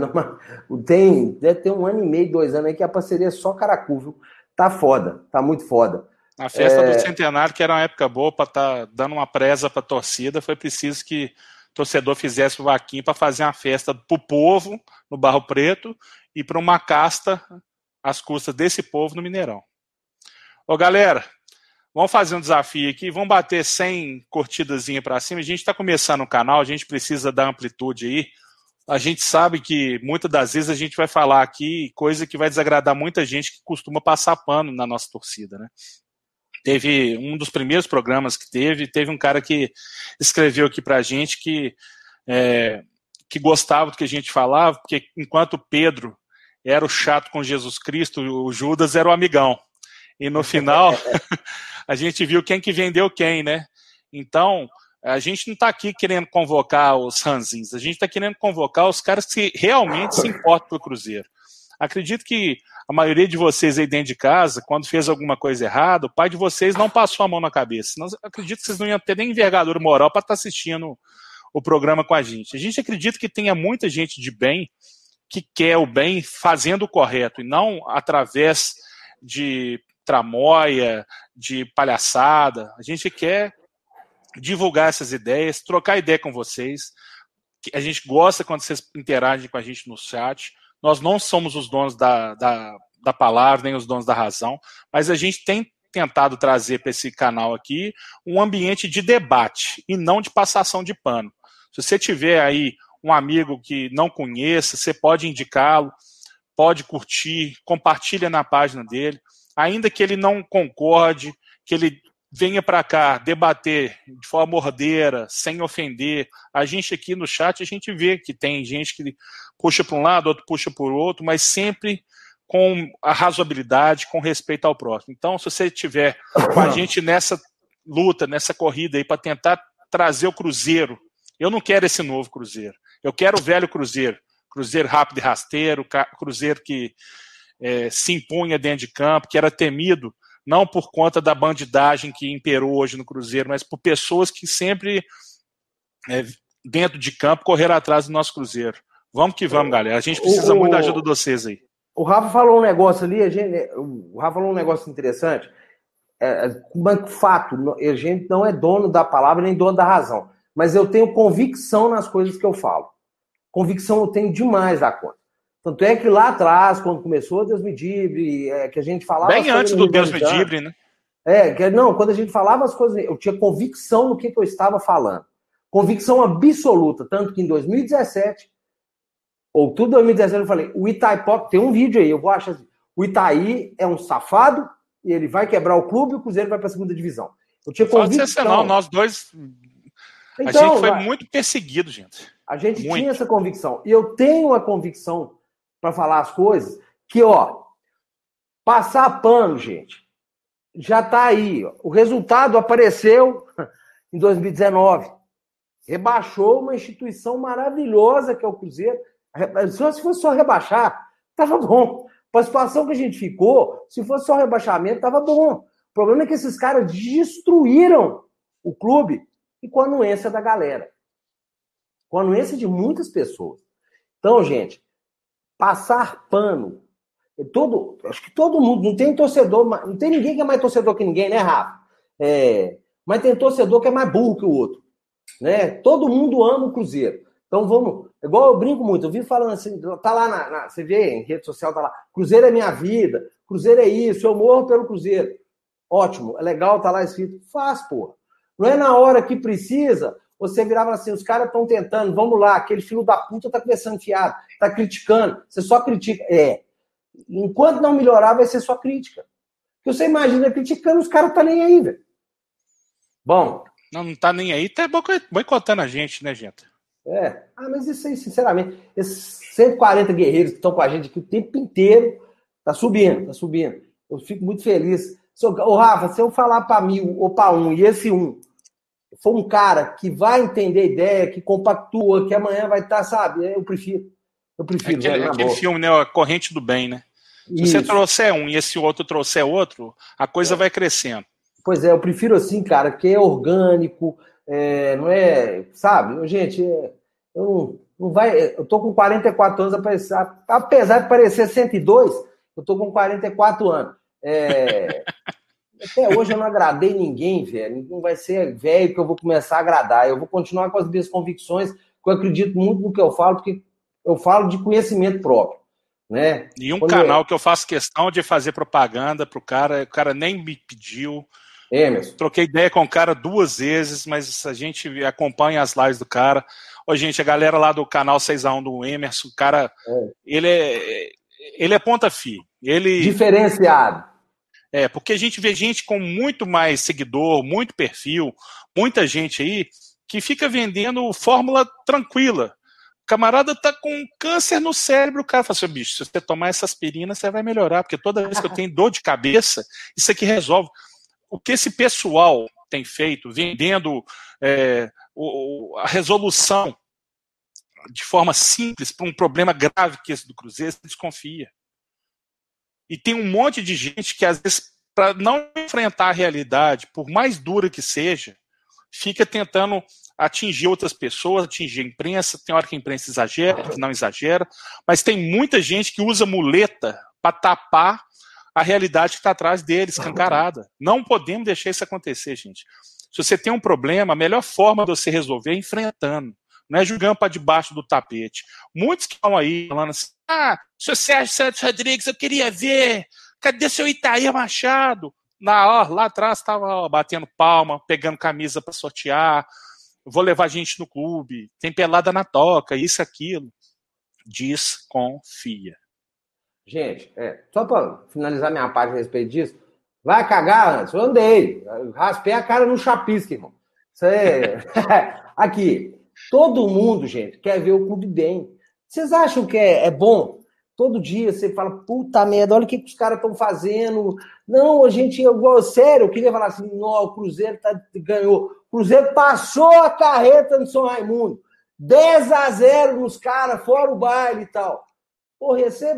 tem, deve ter um ano e meio, dois anos aí que a parceria é só Caracu, viu? Tá foda, tá muito foda. A festa é... do centenário, que era uma época boa para estar tá dando uma presa para a torcida, foi preciso que o torcedor fizesse o vaquinho para fazer uma festa para o povo no Barro Preto e para uma casta às custas desse povo no Mineirão. Ô galera, vamos fazer um desafio aqui, vamos bater 100 curtidazinha para cima. A gente está começando o canal, a gente precisa dar amplitude aí a gente sabe que muitas das vezes a gente vai falar aqui coisa que vai desagradar muita gente que costuma passar pano na nossa torcida, né? Teve um dos primeiros programas que teve, teve um cara que escreveu aqui pra gente que, é, que gostava do que a gente falava, porque enquanto Pedro era o chato com Jesus Cristo, o Judas era o amigão. E no final, a gente viu quem que vendeu quem, né? Então, a gente não está aqui querendo convocar os ranzins, a gente está querendo convocar os caras que realmente se importam com o Cruzeiro. Acredito que a maioria de vocês aí dentro de casa, quando fez alguma coisa errada, o pai de vocês não passou a mão na cabeça. Acredito que vocês não iam ter nem envergadura moral para estar tá assistindo o programa com a gente. A gente acredita que tenha muita gente de bem que quer o bem fazendo o correto e não através de tramóia, de palhaçada. A gente quer divulgar essas ideias, trocar ideia com vocês. A gente gosta quando vocês interagem com a gente no chat. Nós não somos os donos da, da, da palavra, nem os donos da razão, mas a gente tem tentado trazer para esse canal aqui um ambiente de debate e não de passação de pano. Se você tiver aí um amigo que não conheça, você pode indicá-lo, pode curtir, compartilha na página dele, ainda que ele não concorde, que ele venha para cá debater de forma ordeira, sem ofender. A gente aqui no chat, a gente vê que tem gente que puxa para um lado, outro puxa para o outro, mas sempre com a razoabilidade, com respeito ao próximo. Então, se você tiver com a gente nessa luta, nessa corrida aí para tentar trazer o Cruzeiro, eu não quero esse novo Cruzeiro. Eu quero o velho Cruzeiro. Cruzeiro rápido e rasteiro, Cruzeiro que é, se impunha dentro de campo, que era temido não por conta da bandidagem que imperou hoje no Cruzeiro, mas por pessoas que sempre, é, dentro de campo, correram atrás do nosso Cruzeiro. Vamos que vamos, galera. A gente precisa o, muito da ajuda de vocês aí. O Rafa falou um negócio ali, a gente, o Rafa falou um negócio interessante. É, é, fato, a gente não é dono da palavra nem dono da razão. Mas eu tenho convicção nas coisas que eu falo. Convicção eu tenho demais da conta. Tanto é que lá atrás, quando começou Deus me dibre, é, que a gente falava. Bem antes do Deus me dibre, né? É, que, não, quando a gente falava as coisas, eu tinha convicção no que, que eu estava falando. Convicção absoluta. Tanto que em 2017, outubro de 2017, eu falei: o Itaipó, tem um vídeo aí, eu vou achar assim, o Itaí é um safado e ele vai quebrar o clube e o Cruzeiro vai para a segunda divisão. Eu tinha convicção. Não, nós dois. Então, a gente foi vai, muito perseguido, gente. A gente muito. tinha essa convicção. E eu tenho a convicção para falar as coisas, que, ó, passar pano, gente, já está aí. Ó. O resultado apareceu em 2019. Rebaixou uma instituição maravilhosa que é o Cruzeiro. Se fosse só rebaixar, estava bom. Para a situação que a gente ficou, se fosse só rebaixamento, estava bom. O problema é que esses caras destruíram o clube e com a anuência da galera. Com a anuência de muitas pessoas. Então, gente, passar pano. Todo, acho que todo mundo, não tem torcedor, não tem ninguém que é mais torcedor que ninguém, né, Rafa? É, mas tem torcedor que é mais burro que o outro. Né? Todo mundo ama o Cruzeiro. Então vamos, igual eu brinco muito, eu vi falando assim, tá lá na, na, você vê em rede social, tá lá, Cruzeiro é minha vida, Cruzeiro é isso, eu morro pelo Cruzeiro. Ótimo, é legal, tá lá escrito, faz, pô. Não é na hora que precisa, você virava assim, os caras estão tentando, vamos lá, aquele filho da puta tá conversando fiado, tá criticando, você só critica. É. Enquanto não melhorar, vai ser só crítica. Porque você imagina criticando, os caras tá nem aí, velho. Bom. Não, não tá nem aí, tá boicotando a gente, né, gente? É. Ah, mas isso aí, sinceramente, esses 140 guerreiros que estão com a gente aqui o tempo inteiro, tá subindo, tá subindo. Eu fico muito feliz. Ô, Rafa, se eu falar para mil ou para um, e esse um for um cara que vai entender a ideia, que compactua, que amanhã vai estar, tá, sabe? Eu prefiro. Eu prefiro. Aquele, velho, aquele filme, né? A Corrente do Bem, né? Se Isso. você trouxer um e esse outro trouxer outro, a coisa é. vai crescendo. Pois é, eu prefiro assim, cara, que é orgânico, é, não é, sabe? Gente, é, eu não, não vai, eu tô com 44 anos, apesar, apesar de parecer 102, eu tô com 44 anos. É, até hoje eu não agradei ninguém, velho. Não vai ser velho que eu vou começar a agradar. Eu vou continuar com as minhas convicções, que eu acredito muito no que eu falo, porque eu falo de conhecimento próprio. Né? E um Quando canal eu... que eu faço questão de fazer propaganda pro cara, o cara nem me pediu. Emerson. Troquei ideia com o cara duas vezes, mas a gente acompanha as lives do cara. Ô, gente, a galera lá do canal 6x1 do Emerson, o cara, é. ele é ele é ponta fi. Ele diferenciado. É, porque a gente vê gente com muito mais seguidor, muito perfil, muita gente aí que fica vendendo fórmula tranquila. O camarada tá com câncer no cérebro, o cara fala assim, bicho, se você tomar essa aspirina, você vai melhorar, porque toda vez que eu tenho dor de cabeça, isso aqui resolve. O que esse pessoal tem feito, vendendo é, o, a resolução de forma simples para um problema grave que esse do Cruzeiro, você desconfia. E tem um monte de gente que, às vezes, para não enfrentar a realidade, por mais dura que seja, fica tentando atingir outras pessoas, atingir a imprensa. Tem hora que a imprensa exagera, que não exagera, mas tem muita gente que usa muleta para tapar a realidade que está atrás deles, escancarada. Não podemos deixar isso acontecer, gente. Se você tem um problema, a melhor forma de você resolver é enfrentando, não é jogando para debaixo do tapete. Muitos que estão aí falando assim: ah, seu Sérgio Santos Rodrigues, eu queria ver, cadê seu Itaí Machado? Na, ó, lá atrás estava batendo palma, pegando camisa para sortear, vou levar gente no clube, tem pelada na toca, isso, aquilo. Desconfia. Gente, é, só para finalizar minha parte a respeito disso, vai cagar antes. Eu andei, raspei a cara no chapisco, irmão. É... Aqui, todo mundo, gente, quer ver o clube bem. Vocês acham que é, é bom? Todo dia você fala, puta merda, olha o que, que os caras estão fazendo. Não, a gente, eu, sério, eu queria falar assim, não, o Cruzeiro tá, ganhou. Cruzeiro passou a carreta no São Raimundo. 10 a 0 nos caras, fora o baile e tal. Porra, ia ser,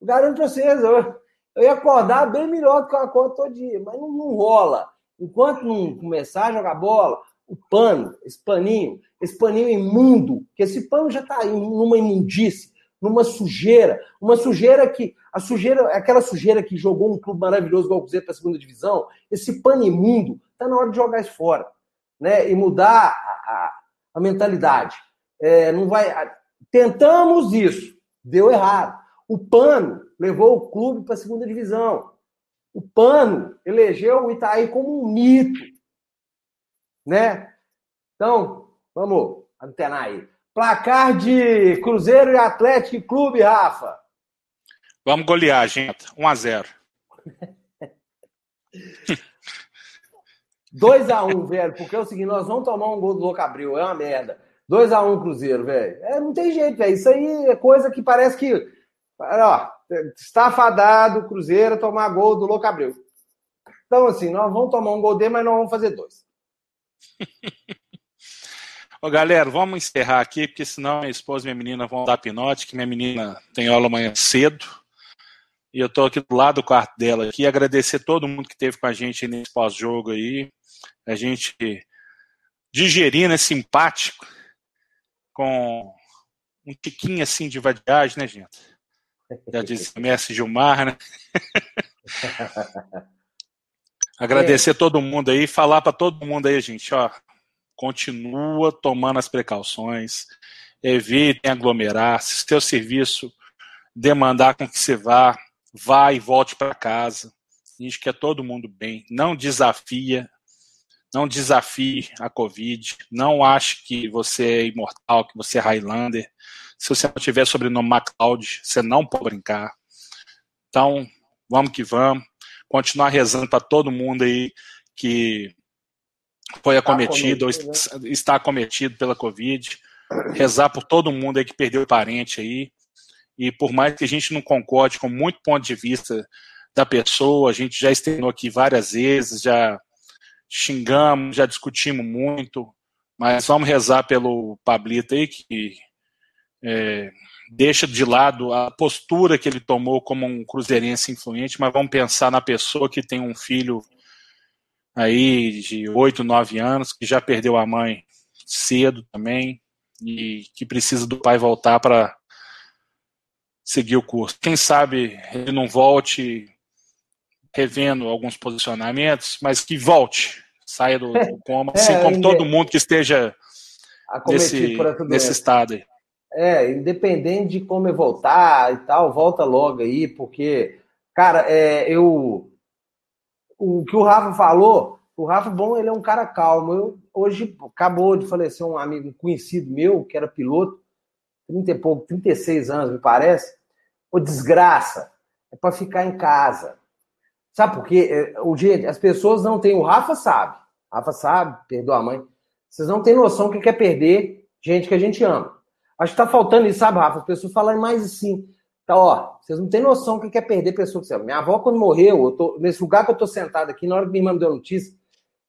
garanto pra vocês, eu, eu ia acordar bem melhor do que eu acordo todo dia, mas não, não rola. Enquanto não começar a jogar bola, o pano, esse paninho, esse paninho imundo, que esse pano já está numa imundície, numa sujeira, uma sujeira que, a sujeira, aquela sujeira que jogou um clube maravilhoso igual o Cruzeiro para a segunda divisão, esse pano imundo, está na hora de jogar isso fora, né? E mudar a, a, mentalidade. É, não vai, tentamos isso, deu errado. O pano levou o clube para a segunda divisão. O pano elegeu o Itaí como um mito, né? Então, vamos antenar aí. Placar de Cruzeiro e Atlético Clube, Rafa. Vamos golear, gente. 1 a 0 2x1, velho, porque é o seguinte, nós vamos tomar um gol do Louco Abril, é uma merda. 2x1 Cruzeiro, velho. É, não tem jeito, velho. Isso aí é coisa que parece que. Ó, está fadado o Cruzeiro tomar gol do Louco Abril. Então, assim, nós vamos tomar um gol dele, mas nós vamos fazer dois. Ô, galera, vamos encerrar aqui, porque senão minha esposa e minha menina vão dar pinote, que minha menina tem aula amanhã cedo. E eu estou aqui do lado do quarto dela aqui. Agradecer todo mundo que esteve com a gente nesse pós-jogo aí. A gente digerindo esse simpático com um tiquinho assim de vadiagem, né, gente? Já disse o Messi Gilmar, né? Agradecer é. todo mundo aí, falar para todo mundo aí, gente, ó, continua tomando as precauções, evitem aglomerar, se seu serviço demandar com que você vá, vá e volte para casa. A gente quer todo mundo bem, não desafia, não desafie a Covid, não ache que você é imortal, que você é Highlander. Se você não tiver sobrenome MacLeod, você não pode brincar. Então, vamos que vamos continuar rezando para todo mundo aí que foi acometido ou está acometido pela Covid. rezar por todo mundo aí que perdeu parente aí. E por mais que a gente não concorde com muito ponto de vista da pessoa, a gente já estrenou aqui várias vezes, já xingamos, já discutimos muito, mas vamos rezar pelo Pablito aí, que é, deixa de lado a postura que ele tomou como um cruzeirense influente, mas vamos pensar na pessoa que tem um filho aí de 8, 9 anos, que já perdeu a mãe cedo também, e que precisa do pai voltar para seguir o curso. Quem sabe ele não volte revendo alguns posicionamentos, mas que volte, saia do, do coma, é, assim como todo mundo que esteja nesse, nesse estado aí. É, independente de como é voltar e tal, volta logo aí, porque, cara, é, eu. O que o Rafa falou, o Rafa, bom, ele é um cara calmo. Eu, hoje acabou de falecer um amigo, um conhecido meu, que era piloto, 30 e pouco, 36 anos, me parece. Ô, desgraça, é para ficar em casa. Sabe por quê? É, o gente, as pessoas não têm. O Rafa sabe. Rafa sabe, perdoa a mãe. Vocês não têm noção do que é perder gente que a gente ama. Acho que tá faltando isso, sabe, Rafa? As pessoas falarem mais assim. Tá, ó, vocês não têm noção do que é perder pessoa que você ama. Minha avó, quando morreu, eu tô, nesse lugar que eu tô sentado aqui, na hora que minha irmã me deu notícia,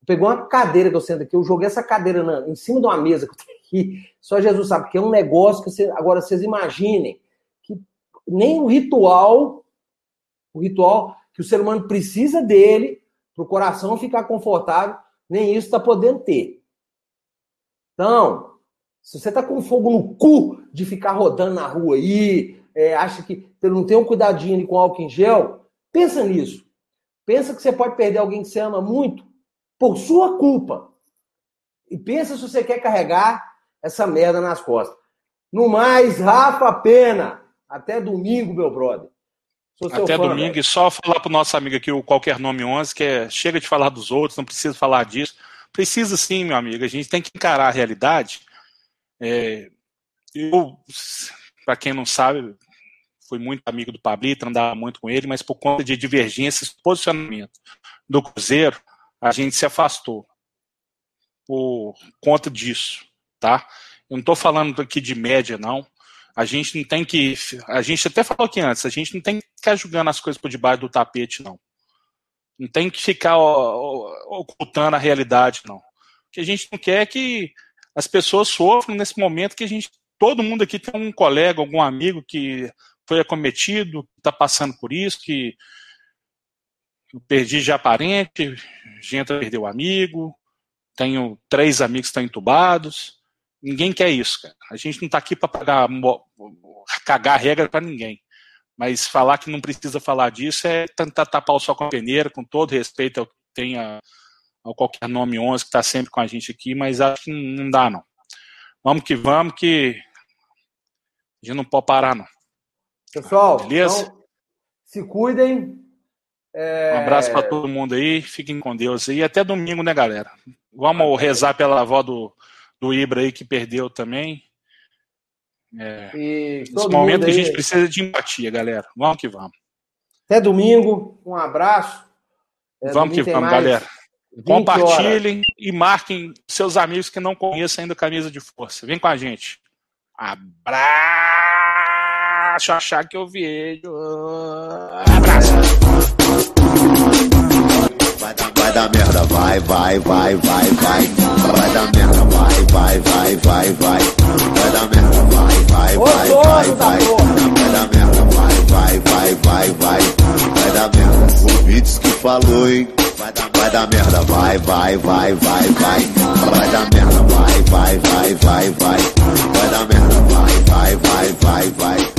pegou uma cadeira que eu sento aqui, eu joguei essa cadeira na, em cima de uma mesa que eu tenho aqui. Só Jesus sabe, que é um negócio que agora vocês imaginem que nem o ritual, o ritual que o ser humano precisa dele para o coração ficar confortável, nem isso está podendo ter. Então, se você está com fogo no cu de ficar rodando na rua aí, é, acha que não tem um cuidadinho com álcool em gel, pensa nisso. Pensa que você pode perder alguém que você ama muito por sua culpa. E pensa se você quer carregar essa merda nas costas. No mais, Rafa Pena. Até domingo, meu brother. Até fã, domingo, velho. e só falar pro nosso amigo aqui, o Qualquer Nome 11, que é chega de falar dos outros, não precisa falar disso. Precisa sim, meu amigo. A gente tem que encarar a realidade. É, eu, para quem não sabe, fui muito amigo do Pablito, andava muito com ele, mas por conta de divergências, posicionamento do Cruzeiro, a gente se afastou por conta disso, tá? Eu não estou falando aqui de média, não. A gente não tem que. A gente até falou aqui antes, a gente não tem que ficar julgando as coisas por debaixo do tapete, não. Não tem que ficar ocultando a realidade, não. O que a gente não quer é que as pessoas sofram nesse momento que a gente. Todo mundo aqui tem um colega, algum amigo que foi acometido, está passando por isso, que perdi já parente, gente perdeu amigo, tenho três amigos que estão entubados. Ninguém quer isso, cara. A gente não está aqui para cagar regra para ninguém. Mas falar que não precisa falar disso é tentar tapar o sol com a peneira, com todo respeito ao que tem a, ao qualquer nome 11 que está sempre com a gente aqui, mas acho que não dá, não. Vamos que vamos, que a gente não pode parar, não. Pessoal, Beleza? Então, se cuidem, é... Um abraço para todo mundo aí, fiquem com Deus e até domingo, né, galera? Vamos rezar pela avó do, do Ibra aí que perdeu também. É, nesse momento que a gente precisa de empatia, galera. Vamos que vamos. Até domingo, um abraço. É, vamos que vamos, galera. Compartilhem horas. e marquem seus amigos que não conhecem ainda camisa de força. Vem com a gente. Abraço, achar que eu vi. Abraço. Vai dar merda, vai, vai, vai, vai, vai. Vai dar merda, vai, vai, vai, vai, vai. Vai dar merda, vai, vai, vai, vai, vai. Vai dar merda, vai, vai, vai, vai, vai. Vai dar merda. O Beats que falou, hein? Vai dar merda, vai, vai, vai, vai, vai. Vai dar merda, vai, vai, vai, vai, vai. Vai dar merda, vai, vai, vai, vai, vai.